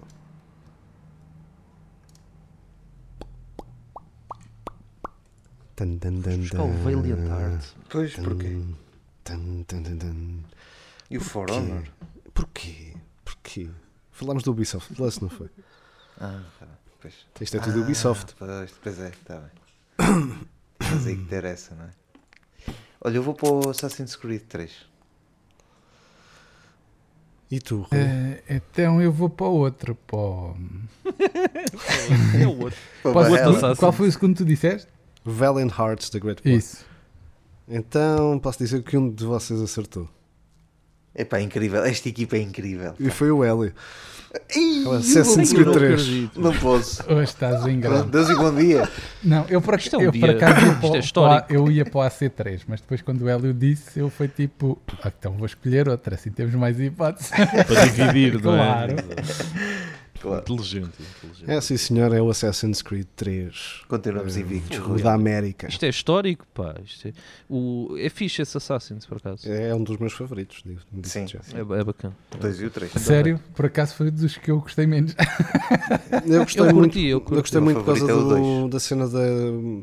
Tan, tan, tan, Buscar o Valiant tan. Heart. Pois, porquê? Tan, tan, tan, tan. E o For? Honor? Porquê? Porquê? Falámos do Ubisoft Plus, não foi? Ah, tá. Pois. Isto é tudo Ah, Ubisoft. Pois, pois é, está bem. Mas aí que interessa, não é? Olha, eu vou para o Assassin's Creed 3. E tu, Rui? Eh, então eu vou para o outro. Para o... É o outro. Qual foi o segundo que tu disseste? Valiant Hearts The Great War. Isso. Então posso dizer que um de vocês acertou. Epá, incrível. Esta equipa é incrível. E foi o Hélio. Assassin's Creed não 3. acredito. Não posso. Hoje estás em grande. Deus e bom dia. Não, eu por, é um eu por acaso ia para, é eu ia para o AC3, mas depois quando o Hélio disse, eu fui tipo, ah, então vou escolher outra, assim temos mais hipóteses. Para dividir, não é? Claro. Claro. Inteligente, inteligente. É sim senhor, é o Assassin's Creed 3. Continuamos Eh, invictos, o da América. Isto é histórico, pá. Isto é, o, é fixe esse Assassin's, por acaso. É um dos meus favoritos. digo- digo Sim. já. É, é bacana. O 2 e o 3. Sério, por acaso foi dos que eu gostei menos. Eu gostei Eu muito, curti, eu curti. gostei O muito por causa é do- da cena da,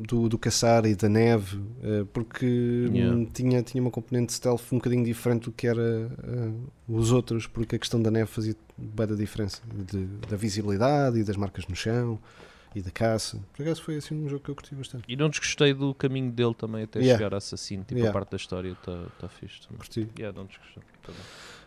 do, do caçar e da neve, eh, porque Yeah. hum, tinha, tinha uma componente stealth um bocadinho diferente do que era eh, os outros, porque a questão da neve fazia bem da diferença, de- da visibilidade e das marcas no chão e da caça. Por acaso foi assim um jogo que eu curti bastante. E não desgostei do caminho dele também até Yeah. chegar a assassino. Tipo, Yeah. a parte da história está tá fixe também. Curti. Yeah, não desgostei. Tá bem.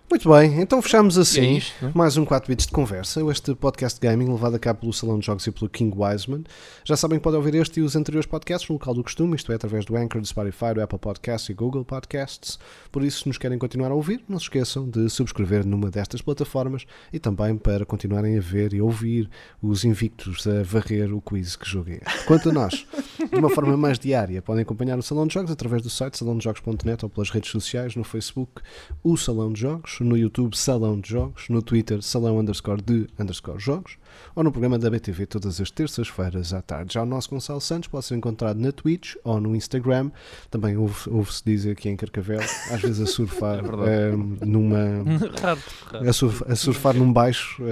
Muito bem, então fechamos é assim. isto, é? Mais um 4 bits de conversa. Este podcast gaming levado a cabo pelo Salão de Jogos e pelo King Wiseman. Já sabem que podem ouvir este e os anteriores podcasts no local do costume, isto é, através do Anchor, do Spotify, do Apple Podcasts e Google Podcasts. Por isso, se nos querem continuar a ouvir, não se esqueçam de subscrever numa destas plataformas e também para continuarem a ver e ouvir os invictos a varrer o quiz que joguei. Quanto a nós, de uma forma mais diária, podem acompanhar o Salão de Jogos através do site salãodejogos.net ou pelas redes sociais, no Facebook, o Salão de Jogos, no YouTube, Salão de Jogos, no Twitter, Salão underscore de underscore jogos, ou no programa da BTV todas as terças-feiras à tarde. Já o nosso Gonçalo Santos pode ser encontrado na Twitch ou no Instagram. Também ouve- ouve-se dizer aqui em Carcavel, às vezes a surfar É eh, numa. raro, raro. A, surf- a surfar num baixo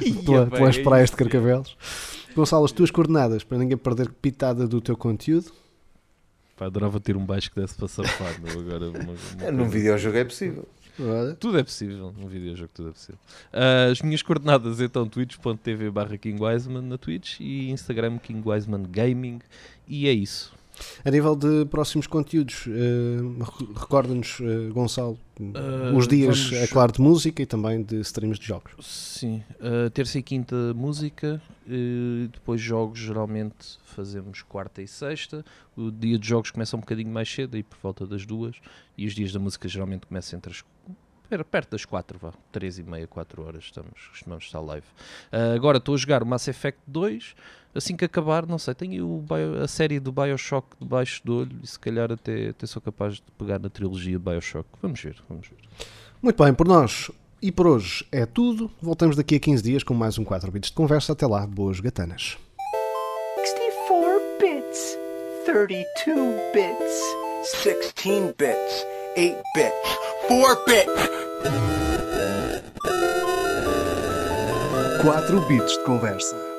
Ia pela- pelas praias de. Carcavelos. Gonçalo, as tuas coordenadas para ninguém perder pitada do teu conteúdo. Pá, adorava ter um baixo que desse para surfar. meu, Agora, uma- uma É, Num coisa- videojogo é possível. Tudo é possível, num videojogo tudo é possível. Ah, as minhas coordenadas então twitch.tv barra King Wiseman na Twitch e Instagram King Wiseman Gaming e é isso. A nível de próximos conteúdos, eh, re- recorda-nos, eh, Gonçalo, Ah, os dias, vamos- é claro, de música e também de streams de jogos. Sim, terça e quinta música, depois jogos geralmente fazemos quarta e sexta. O dia de jogos começa um bocadinho mais cedo, aí por volta das duas, e os dias da música geralmente começam entre as perto das quatro, vá, três e meia, quatro horas estamos, costumamos estar live. Ah, agora estou a jogar o Mass Effect 2, assim que acabar, não sei, tenho o Bio- a série do Bioshock debaixo do olho e se calhar até, até sou capaz de pegar na trilogia Bioshock. Vamos ver, vamos ver. Muito bem, por nós e por hoje é tudo. Voltamos daqui a 15 dias com mais um 4 bits de conversa. Até lá, boas gatanas. 64 bits, 32 bits. 16 bits, 8 bits, 4 bits. 4 bits de conversa.